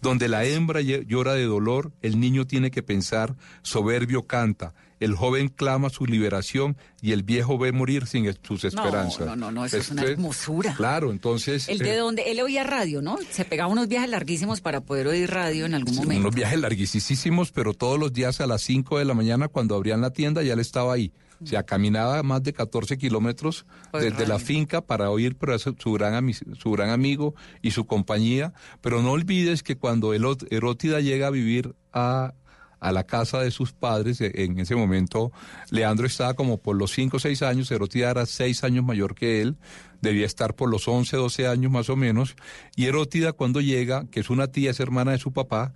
donde la hembra llora de dolor, el niño tiene que pensar, soberbio canta, el joven clama su liberación y el viejo ve morir sin sus esperanzas. no, no, no, eso es una hermosura. Claro, entonces... ¿El de eh, dónde? Él oía radio, ¿no? Se pegaba unos viajes larguísimos para poder oír radio en algún momento. Unos viajes larguísimos, pero todos los días a las 5 de la mañana cuando abrían la tienda ya él estaba ahí. O sea, caminaba más de 14 kilómetros Pues desde la finca para oír pero su, su gran su gran amigo y su compañía. Pero no olvides que cuando Elot- Erótida llega a vivir a, a la casa de sus padres, e- en ese momento Leandro estaba como por los 5 o 6 años, Erótida era 6 años mayor que él, debía estar por los 11, 12 años más o menos. Y Erótida cuando llega, que es una tía, es hermana de su papá,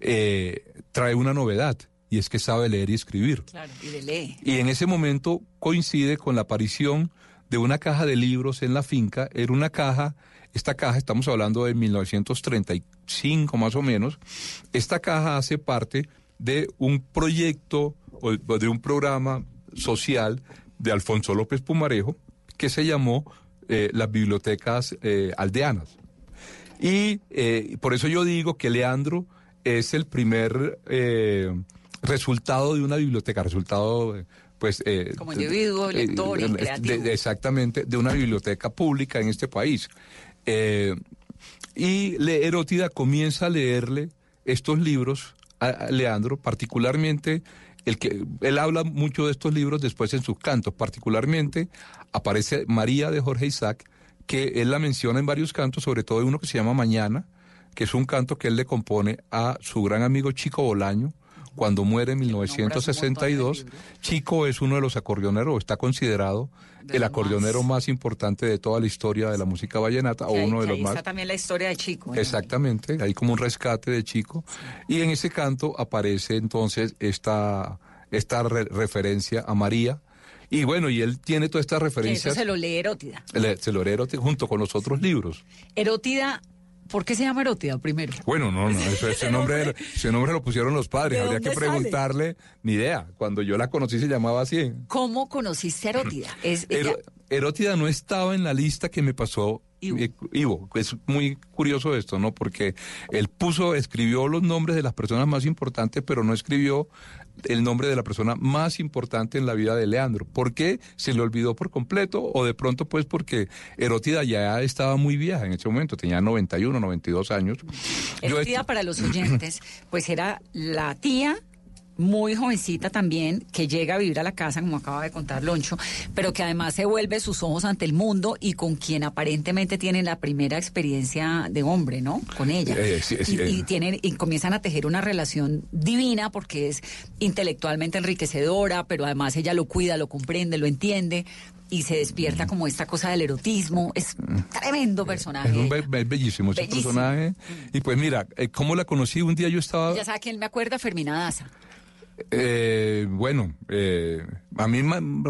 eh, trae una novedad y es que sabe leer y escribir. Claro, y de lee. Y en ese momento coincide con la aparición de una caja de libros en la finca. Era una caja, esta caja, estamos hablando de 1935 más o menos, esta caja hace parte de un proyecto o de un programa social de Alfonso López Pumarejo que se llamó eh, las bibliotecas eh, aldeanas. Y eh, por eso yo digo que Leandro es el primer resultado de una biblioteca, resultado, eh, pues... eh, Como individuo, lector de- creativo. de- exactamente, de una biblioteca pública en este país. Eh, y Le Erótida comienza a leerle estos libros a, a Leandro, particularmente el que él habla mucho de estos libros después en sus cantos, particularmente aparece María de Jorge Isaac, que él la menciona en varios cantos, sobre todo en uno que se llama Mañana, que es un canto que él le compone a su gran amigo Chico Bolaño, cuando muere en 1962. Chico es uno de los acordeoneros, está considerado el acordeonero más. importante de toda la historia de la música vallenata, o ahí- uno de los ahí más. está también la historia de Chico. ¿no? Exactamente, hay como un rescate de Chico. Y en ese canto aparece entonces esta, esta re- referencia a María. Y bueno, y él tiene todas estas Que eso referencias. se lo lee Erótida. se lo lee Erótida junto con los otros libros. Erótida, ¿por qué se llama Erótida primero? Bueno, no, no, eso, ese, nombre, ese nombre lo pusieron los padres. ¿De Habría que dónde sale? preguntarle, ni idea. Cuando yo la conocí se llamaba así. ¿Cómo conociste a Erótida? Es, Ero- ella- Erótida no estaba en la lista que me pasó eh, Ivo. Es muy curioso esto, ¿no? Porque él puso, escribió los nombres de las personas más importantes, pero no escribió el nombre de la persona más importante en la vida de Leandro. ¿Por qué se le olvidó por completo? O de pronto, pues, porque Erótida ya estaba muy vieja en ese momento, tenía 91, 92 años. Yo Erótida para los oyentes, pues era la tía muy jovencita también, que llega a vivir a la casa, como acaba de contar Loncho, pero que además se vuelve sus ojos ante el mundo y con quien aparentemente tiene la primera experiencia de hombre, ¿no? Con ella. Eh, sí, sí, y, eh. y tienen, y comienzan a tejer una relación divina porque es intelectualmente enriquecedora, pero además ella lo cuida, lo comprende, lo entiende. Y se despierta como esta cosa del erotismo. Es tremendo personaje. Es un be- be- bellísimo ese Bellísimo. personaje. Y pues mira, eh, ¿cómo la conocí? Un día yo estaba... Ya sabe quién me acuerda, Fermina Daza. Eh, bueno, eh, a mí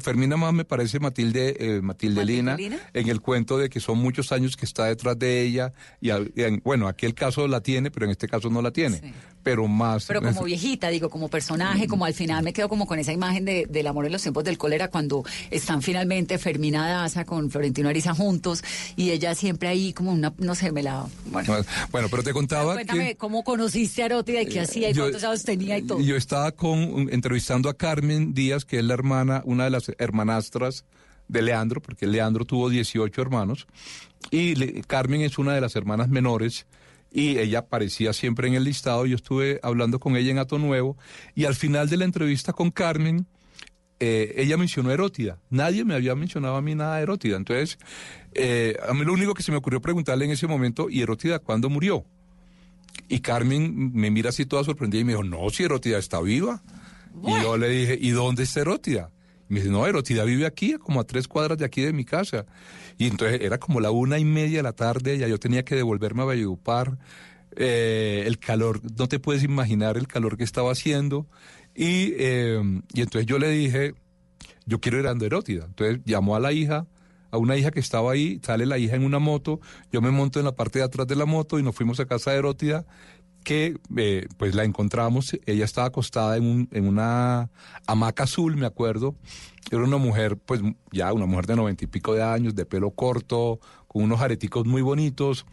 Fermina más me parece Matilde, eh, Matilde Lina, Lina? en el cuento de que son muchos años que está detrás de ella y, a- y en- bueno, aquel caso la tiene, pero en este caso no la tiene. Pero más. Pero como viejita, digo, como personaje, como al final me quedo como con esa imagen de, del amor en los tiempos del cólera, cuando están finalmente Fermina Daza con Florentino Ariza juntos y ella siempre ahí como una, no sé, me la... Bueno, Bueno, pero te contaba cuéntame que cómo conociste a Erótida y qué hacía y yo- cuántos años tenía y todo. yo estaba con entrevistando a Carmen Díaz, que es la hermana, una de las hermanastras de Leandro, porque Leandro tuvo 18 hermanos, y le- Carmen es una de las hermanas menores, y ella aparecía siempre en el listado. Yo estuve hablando con ella en Ato Nuevo, y al final de la entrevista con Carmen, eh, ella mencionó Erótida. Nadie me había mencionado a mí nada de Erótida. Entonces, eh, a mí lo único que se me ocurrió preguntarle en ese momento, ¿y Erótida cuándo murió? Y Carmen me mira así toda sorprendida y me dijo, no, si Erótida está viva. Y yo le dije, ¿y dónde está Erótida? Me dice, no, Erótida vive aquí, como a tres cuadras de aquí de mi casa. Y entonces era como la una y media de la tarde, ya yo tenía que devolverme a Valledupar. Eh, el calor, no te puedes imaginar el calor que estaba haciendo. Y, eh, y entonces yo le dije, yo quiero ir a Erótida. Entonces llamó a la hija, a una hija que estaba ahí, sale la hija en una moto, yo me monto en la parte de atrás de la moto y nos fuimos a casa de Erótida, que eh, pues la encontramos, ella estaba acostada en, un, en una hamaca azul, me acuerdo, era una mujer, pues ya una mujer de noventa y pico de años, de pelo corto, con unos areticos muy bonitos,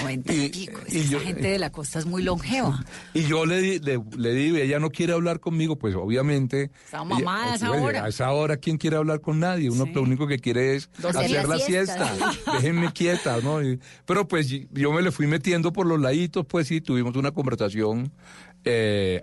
Noventa y, pico. Esa gente de la costa es muy longeva. Y yo le, di- le, le digo, ella no quiere hablar conmigo, pues obviamente. Está mamada a esa pues, hora. A esa hora, ¿quién quiere hablar con nadie? Uno lo único que quiere es hacer la siesta. Déjenme quieta, ¿no? Y- pero pues yo me le fui metiendo por los laditos, pues sí, tuvimos una conversación eh,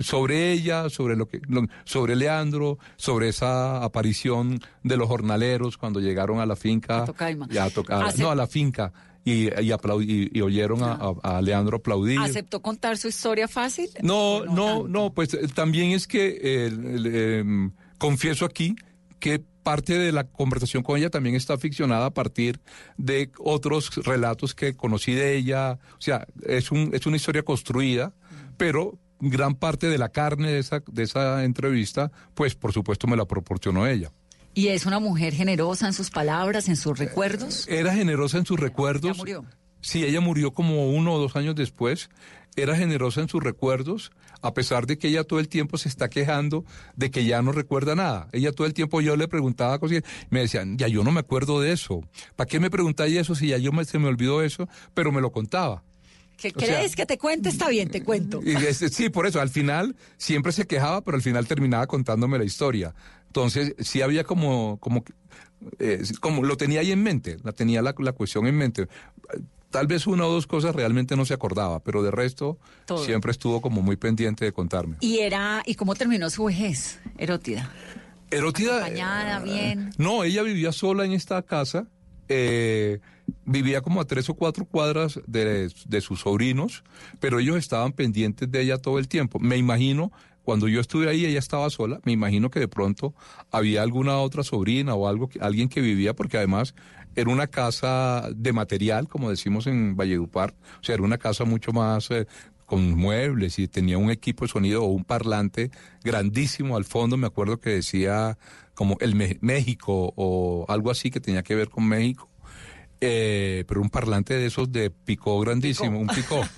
sobre ella, sobre lo que, lo- sobre Leandro, sobre esa aparición de los jornaleros cuando llegaron a la finca. Tocaima. a tocar- Hace- no, a la finca. Y, y, y- y oyeron a, a- a Leandro aplaudir. ¿Aceptó contar su historia fácil? No, no, no, pues eh, también es que eh, em, confieso aquí que parte de la conversación con ella también está ficcionada a partir de otros relatos que conocí de ella. O sea, es, un, es una historia construida, pero gran parte de la carne de esa, de esa entrevista, pues por supuesto me la proporcionó ella. ¿Y es una mujer generosa en sus palabras, en sus recuerdos? Era generosa en sus recuerdos. murió. Sí, ella murió como uno o dos años después. Era generosa en sus recuerdos, a pesar de que ella todo el tiempo se está quejando de que ya no recuerda nada. Ella todo el tiempo yo le preguntaba cosas y me decían, ya yo no me acuerdo de eso. ¿Para qué me preguntáis eso si ya yo me, se me olvidó eso? Pero me lo contaba. ¿Qué O sea- crees que te cuente? Está bien, te cuento. Y es- sí, por eso, al final siempre se quejaba, pero al final terminaba contándome la historia. Entonces, sí había como, como, eh, como lo tenía ahí en mente, la tenía la, la cuestión en mente. Tal vez una o dos cosas realmente no se acordaba, pero de resto Todo. siempre estuvo como muy pendiente de contarme. ¿Y era y cómo terminó su vejez, Erótida? Erótida. Acompañada, bien. No, ella vivía sola en esta casa eh, vivía como a tres o cuatro cuadras de, de sus sobrinos, pero ellos estaban pendientes de ella todo el tiempo. Me imagino, cuando yo estuve ahí, ella estaba sola, me imagino que de pronto había alguna otra sobrina o algo, alguien que vivía, porque además era una casa de material, como decimos en Valledupar, o sea, era una casa mucho más eh, con muebles y tenía un equipo de sonido o un parlante grandísimo al fondo, me acuerdo que decía como el México o algo así que tenía que ver con México. Eh, pero un parlante de esos de picó grandísimo, un picó.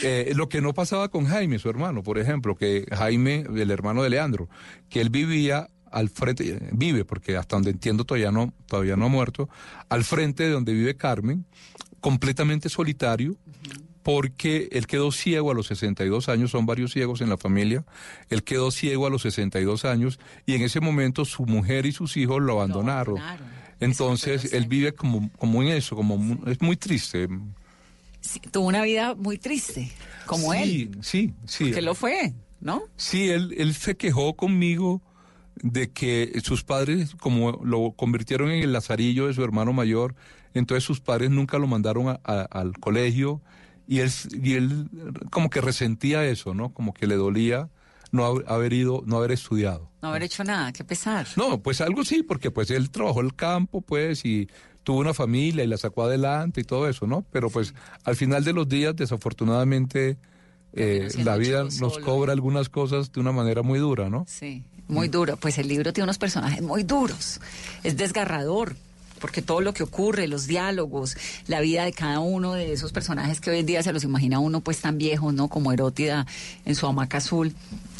Eh, lo que no pasaba con Jaime, su hermano, por ejemplo, que Jaime, el hermano de Leandro, que él vivía al frente, eh, vive, porque hasta donde entiendo todavía no, todavía no ha muerto, al frente de donde vive Carmen, completamente solitario, porque él quedó ciego a los 62 años, son varios ciegos en la familia, él quedó ciego a los 62 años y en ese momento su mujer y sus hijos lo abandonaron. Entonces él vive como, como en eso, como es muy triste. Sí, tuvo una vida muy triste, como sí, él. Sí, sí. Que lo fue, ¿no? Sí, él, él se quejó conmigo de que sus padres, como lo convirtieron en el lazarillo de su hermano mayor, entonces sus padres nunca lo mandaron a- a- al colegio y él, y él como que resentía eso, ¿no? Como que le dolía no haber- ido, no haber estudiado. No haber hecho nada, qué pesar. No, pues algo sí, porque pues él trabajó el campo, pues, y tuvo una familia y la sacó adelante y todo eso, ¿no? Pero pues al final de los días, desafortunadamente, eh, la vida nos solo. cobra algunas cosas de una manera muy dura, ¿no? Sí, muy duro. Pues el libro tiene unos personajes muy duros. Es desgarrador. Porque todo lo que ocurre, los diálogos, la vida de cada uno de esos personajes que hoy en día se los imagina uno pues tan viejos, ¿no? Como Erótida en su hamaca azul,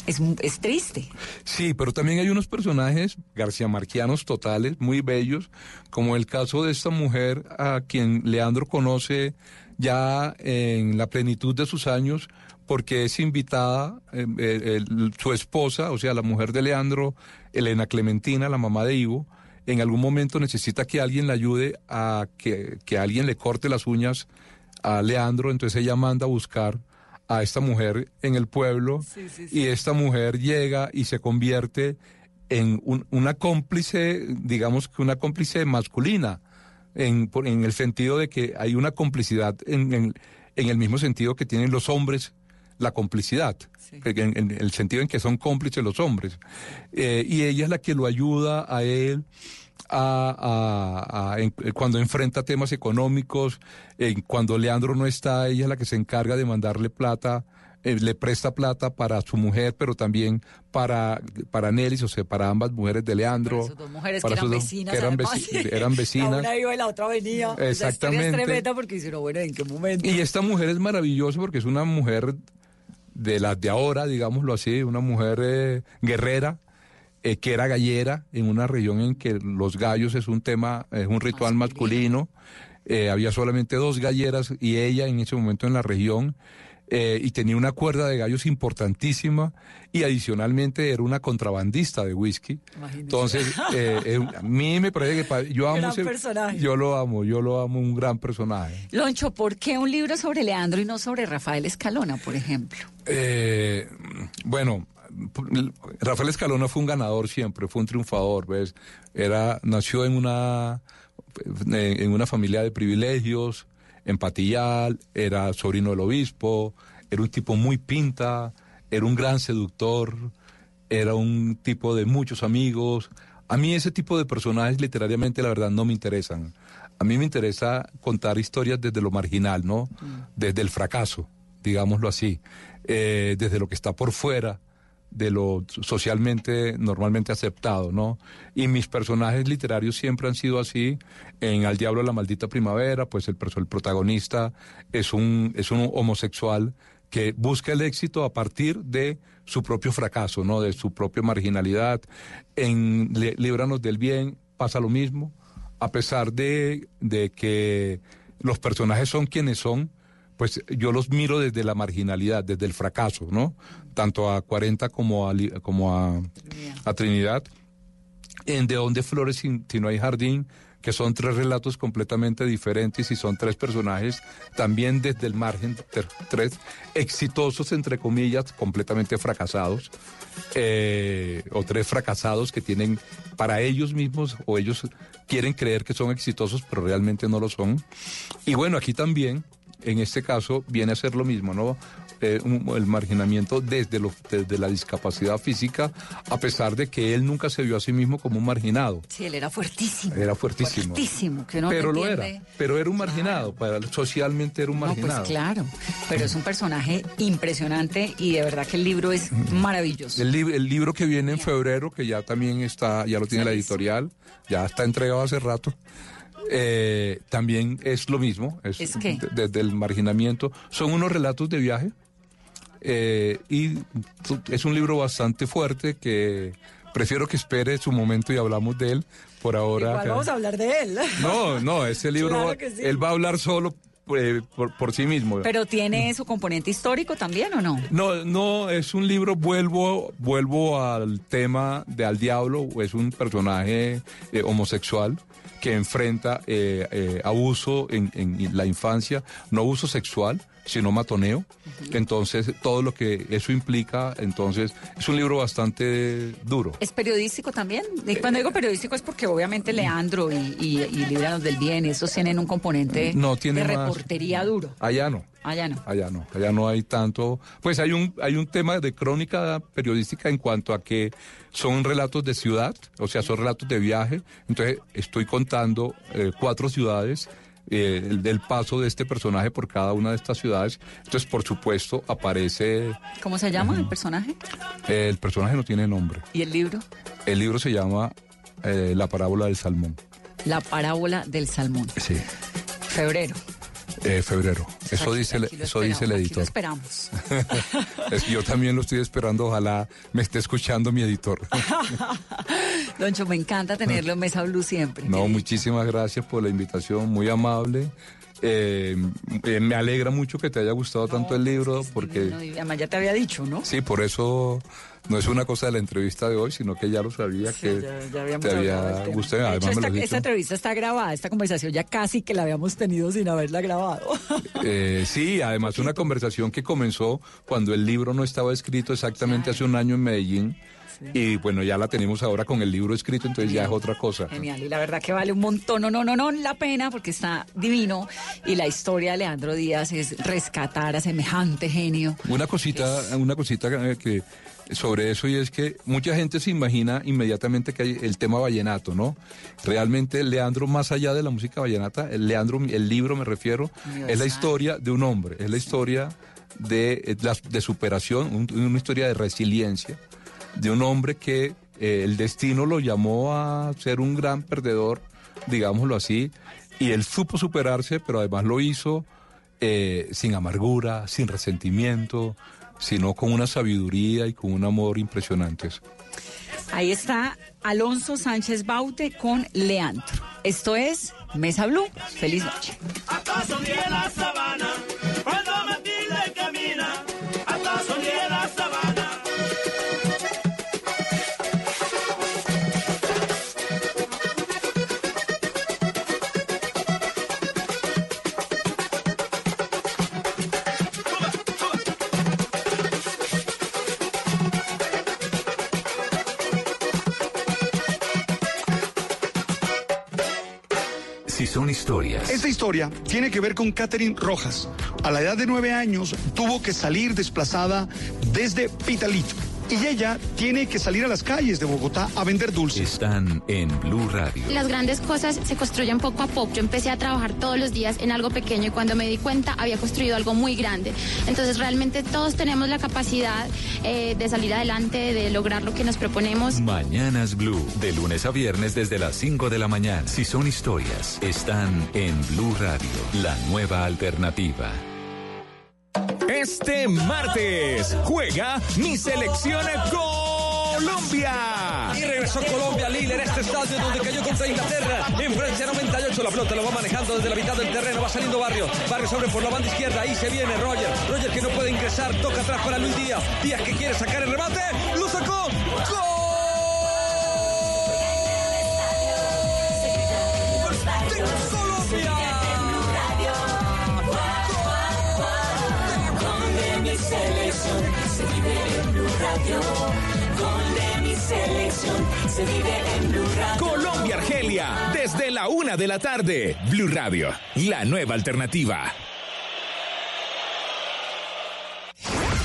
es, es triste. Sí, pero también hay unos personajes García Marquianos totales, muy bellos, como el caso de esta mujer a quien Leandro conoce ya en la plenitud de sus años, porque es invitada eh, eh, su esposa, o sea, la mujer de Leandro, Elena Clementina, la mamá de Ivo, en algún momento necesita que alguien le ayude a que, que alguien le corte las uñas a Leandro, entonces ella manda a buscar a esta mujer en el pueblo y esta mujer llega y se convierte en un- una cómplice, digamos que una cómplice masculina, en, en el sentido de que hay una complicidad en, en- en el mismo sentido que tienen los hombres la complicidad, en, en el sentido en que son cómplices los hombres. Eh, y ella es la que lo ayuda a él a, a- a- en- cuando enfrenta temas económicos, en cuando Leandro no está, ella es la que se encarga de mandarle plata, eh, le presta plata para su mujer, pero también para, para Nelis, o sea, para ambas mujeres de Leandro. Sus dos mujeres para que eran dos- vecinas. que eran, además. veci- eran vecinas. La una iba y la otra venía. Exactamente. es tremenda porque hicieron, bueno, ¿en qué momento? Y esta mujer es maravillosa porque es una mujer de las de ahora, digámoslo así, una mujer eh, guerrera, eh, que era gallera en una región en que los gallos es un tema, es un ritual masculino. Eh, había solamente dos galleras y ella en ese momento en la región. eh, y tenía una cuerda de gallos importantísima y adicionalmente era una contrabandista de whisky. Entonces, eh, eh, a mí me parece que yo amo Gran ese- personaje. yo lo amo, yo lo amo, un gran personaje. Loncho, ¿por qué un libro sobre Leandro y no sobre Rafael Escalona, por ejemplo? Eh, bueno, Rafael Escalona fue un ganador siempre, fue un triunfador, ¿ves? Era, nació en una, en una familia de privilegios, en Patillal, era sobrino del obispo, era un tipo muy pinta, era un gran seductor, era un tipo de muchos amigos. A mí ese tipo de personajes literariamente la verdad no me interesan. A mí me interesa contar historias desde lo marginal, ¿no? Desde el fracaso, digámoslo así, eh, desde lo que está por fuera de lo socialmente normalmente aceptado, ¿no? Y mis personajes literarios siempre han sido así. En Al Diablo la Maldita Primavera, pues el, el protagonista es un, es un homosexual que busca el éxito a partir de su propio fracaso, ¿no? De su propia marginalidad. En Líbranos del Bien pasa lo mismo, a pesar de, de que los personajes son quienes son, pues yo los miro desde la marginalidad, desde el fracaso, ¿no? Tanto a 40 como a, como a, a Trinidad. En De dónde flores si, si no hay jardín, que son tres relatos completamente diferentes y son tres personajes también desde el margen, tres exitosos, entre comillas, completamente fracasados, eh, o tres fracasados que tienen para ellos mismos o ellos quieren creer que son exitosos, pero realmente no lo son. Y bueno, aquí también, en este caso, viene a ser lo mismo, ¿no? Eh, un- el marginamiento desde, lo- desde la discapacidad física, a pesar de que él nunca se vio a sí mismo como un marginado. Sí, él era fuertísimo. Era fuertísimo. Fuertísimo, que uno pero no lo entiende. era, pero era un marginado, para, socialmente era un No, marginado. pues claro, pero es un personaje impresionante y de verdad que el libro es maravilloso. El, lib- el libro que viene en febrero, que ya también está, ya lo tiene la editorial, ya está entregado hace rato. Eh, también es lo mismo, es, ¿Es de- desde el marginamiento. Son unos relatos de viaje eh, y es un libro bastante fuerte que prefiero que espere su momento y hablamos de él. Por ahora. Igual vamos a hablar de él. No, no, ese libro, Claro que sí. él va a hablar solo eh, por, por sí mismo. Pero tiene su componente histórico también o no? No, no, es un libro, vuelvo, vuelvo al tema de Al Diablo, es un personaje eh, homosexual que enfrenta eh, eh, abuso en, en la infancia, no abuso sexual, sino matoneo. Entonces, todo lo que eso implica, entonces, es un libro bastante duro. ¿Es periodístico también? Y cuando digo periodístico es porque obviamente Leandro y, y, del Bien, esos tienen un componente No, tiene de más- reportería duro. Allá no. Allá no. Allá no, allá no hay tanto. Pues hay un, hay un tema de crónica periodística en cuanto a que son relatos de ciudad, o sea, son relatos de viaje. Entonces, estoy contando eh, cuatro ciudades. Eh, el del paso de este personaje por cada una de estas ciudades. Entonces, por supuesto, aparece. ¿Cómo se llama el personaje? el personaje no tiene nombre. ¿Y el libro? El libro se llama eh, La parábola del salmón. La parábola del salmón. Sí. Febrero. Eh, febrero. Eso dice, eso dice el editor. esperamos. Es- Yo también lo estoy esperando. Ojalá me esté escuchando mi editor. Doncho, me encanta tenerlo en Mesa Blue siempre. No, muchísimas gracias por la invitación, muy amable. Eh, eh, me alegra mucho que te haya gustado tanto el libro, porque además ya te había dicho, ¿no? sí, por eso no es una cosa de la entrevista de hoy, sino que ya lo sabía que Ya, ya habíamos te había gustado. De Además, hecho, esta, esta entrevista está grabada, esta conversación ya casi que la habíamos tenido sin haberla grabado. Eh, sí, además una conversación que comenzó cuando el libro no estaba escrito exactamente hace un año en Medellín. Y bueno, ya la tenemos ahora con el libro escrito, entonces ya es otra cosa. Genial, y la verdad que vale un montón, no, no, no, no, la pena porque está divino y la historia de Leandro Díaz es rescatar a semejante genio. Una cosita, una cosita eh, que sobre eso y es que mucha gente se imagina inmediatamente que hay el tema vallenato, ¿no? Realmente Leandro, más allá de la música vallenata, el Leandro, el libro me refiero, es la historia de un hombre, es la historia de, eh, de superación, un- una historia de resiliencia, de un hombre que eh, el destino lo llamó a ser un gran perdedor, digámoslo así, y él supo superarse, pero además lo hizo eh, sin amargura, sin resentimiento, sino con una sabiduría y con un amor impresionantes. Ahí está Alonso Sánchez Baute con Leandro. Esto es Mesa Blue. Feliz noche. Esta historia tiene que ver con Catherine Rojas. A la edad de nueve años tuvo que salir desplazada desde Pitalito. Y ella tiene que salir a las calles de Bogotá a vender dulces. están en Blue Radio. Las grandes cosas se construyen poco a poco. Yo empecé a trabajar todos los días en algo pequeño y cuando me di cuenta había construido algo muy grande. Entonces realmente todos tenemos la capacidad eh, de salir adelante, de lograr lo que nos proponemos. Mañanas Blue, de lunes a viernes desde las 5 de la mañana. Si son historias, están en Blue Radio, la nueva alternativa. Este martes juega mi selección Colombia. Y regresó Colombia, Lille, en este estadio donde cayó contra Inglaterra. En Francia 98, la pelota lo va manejando desde la mitad del terreno, va saliendo Barrio. Barrio sobre por la banda izquierda, ahí se viene Roger. Roger que no puede ingresar, toca atrás para Luis Díaz. Díaz que quiere sacar el remate, lo sacó. ¡Gol! Colombia Argelia, desde la una de la tarde. Blue Radio, la nueva alternativa.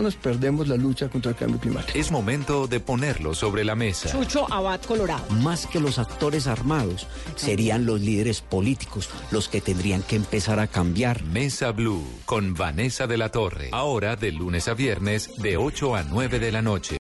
Amazonas, perdemos la lucha contra el cambio climático. Es momento de ponerlo sobre la mesa. Chucho Abad Colorado. Más que los actores armados, serían los líderes políticos los que tendrían que empezar a cambiar. Mesa Blue con Vanessa de la Torre. Ahora de lunes a viernes de 8 a 9 de la noche.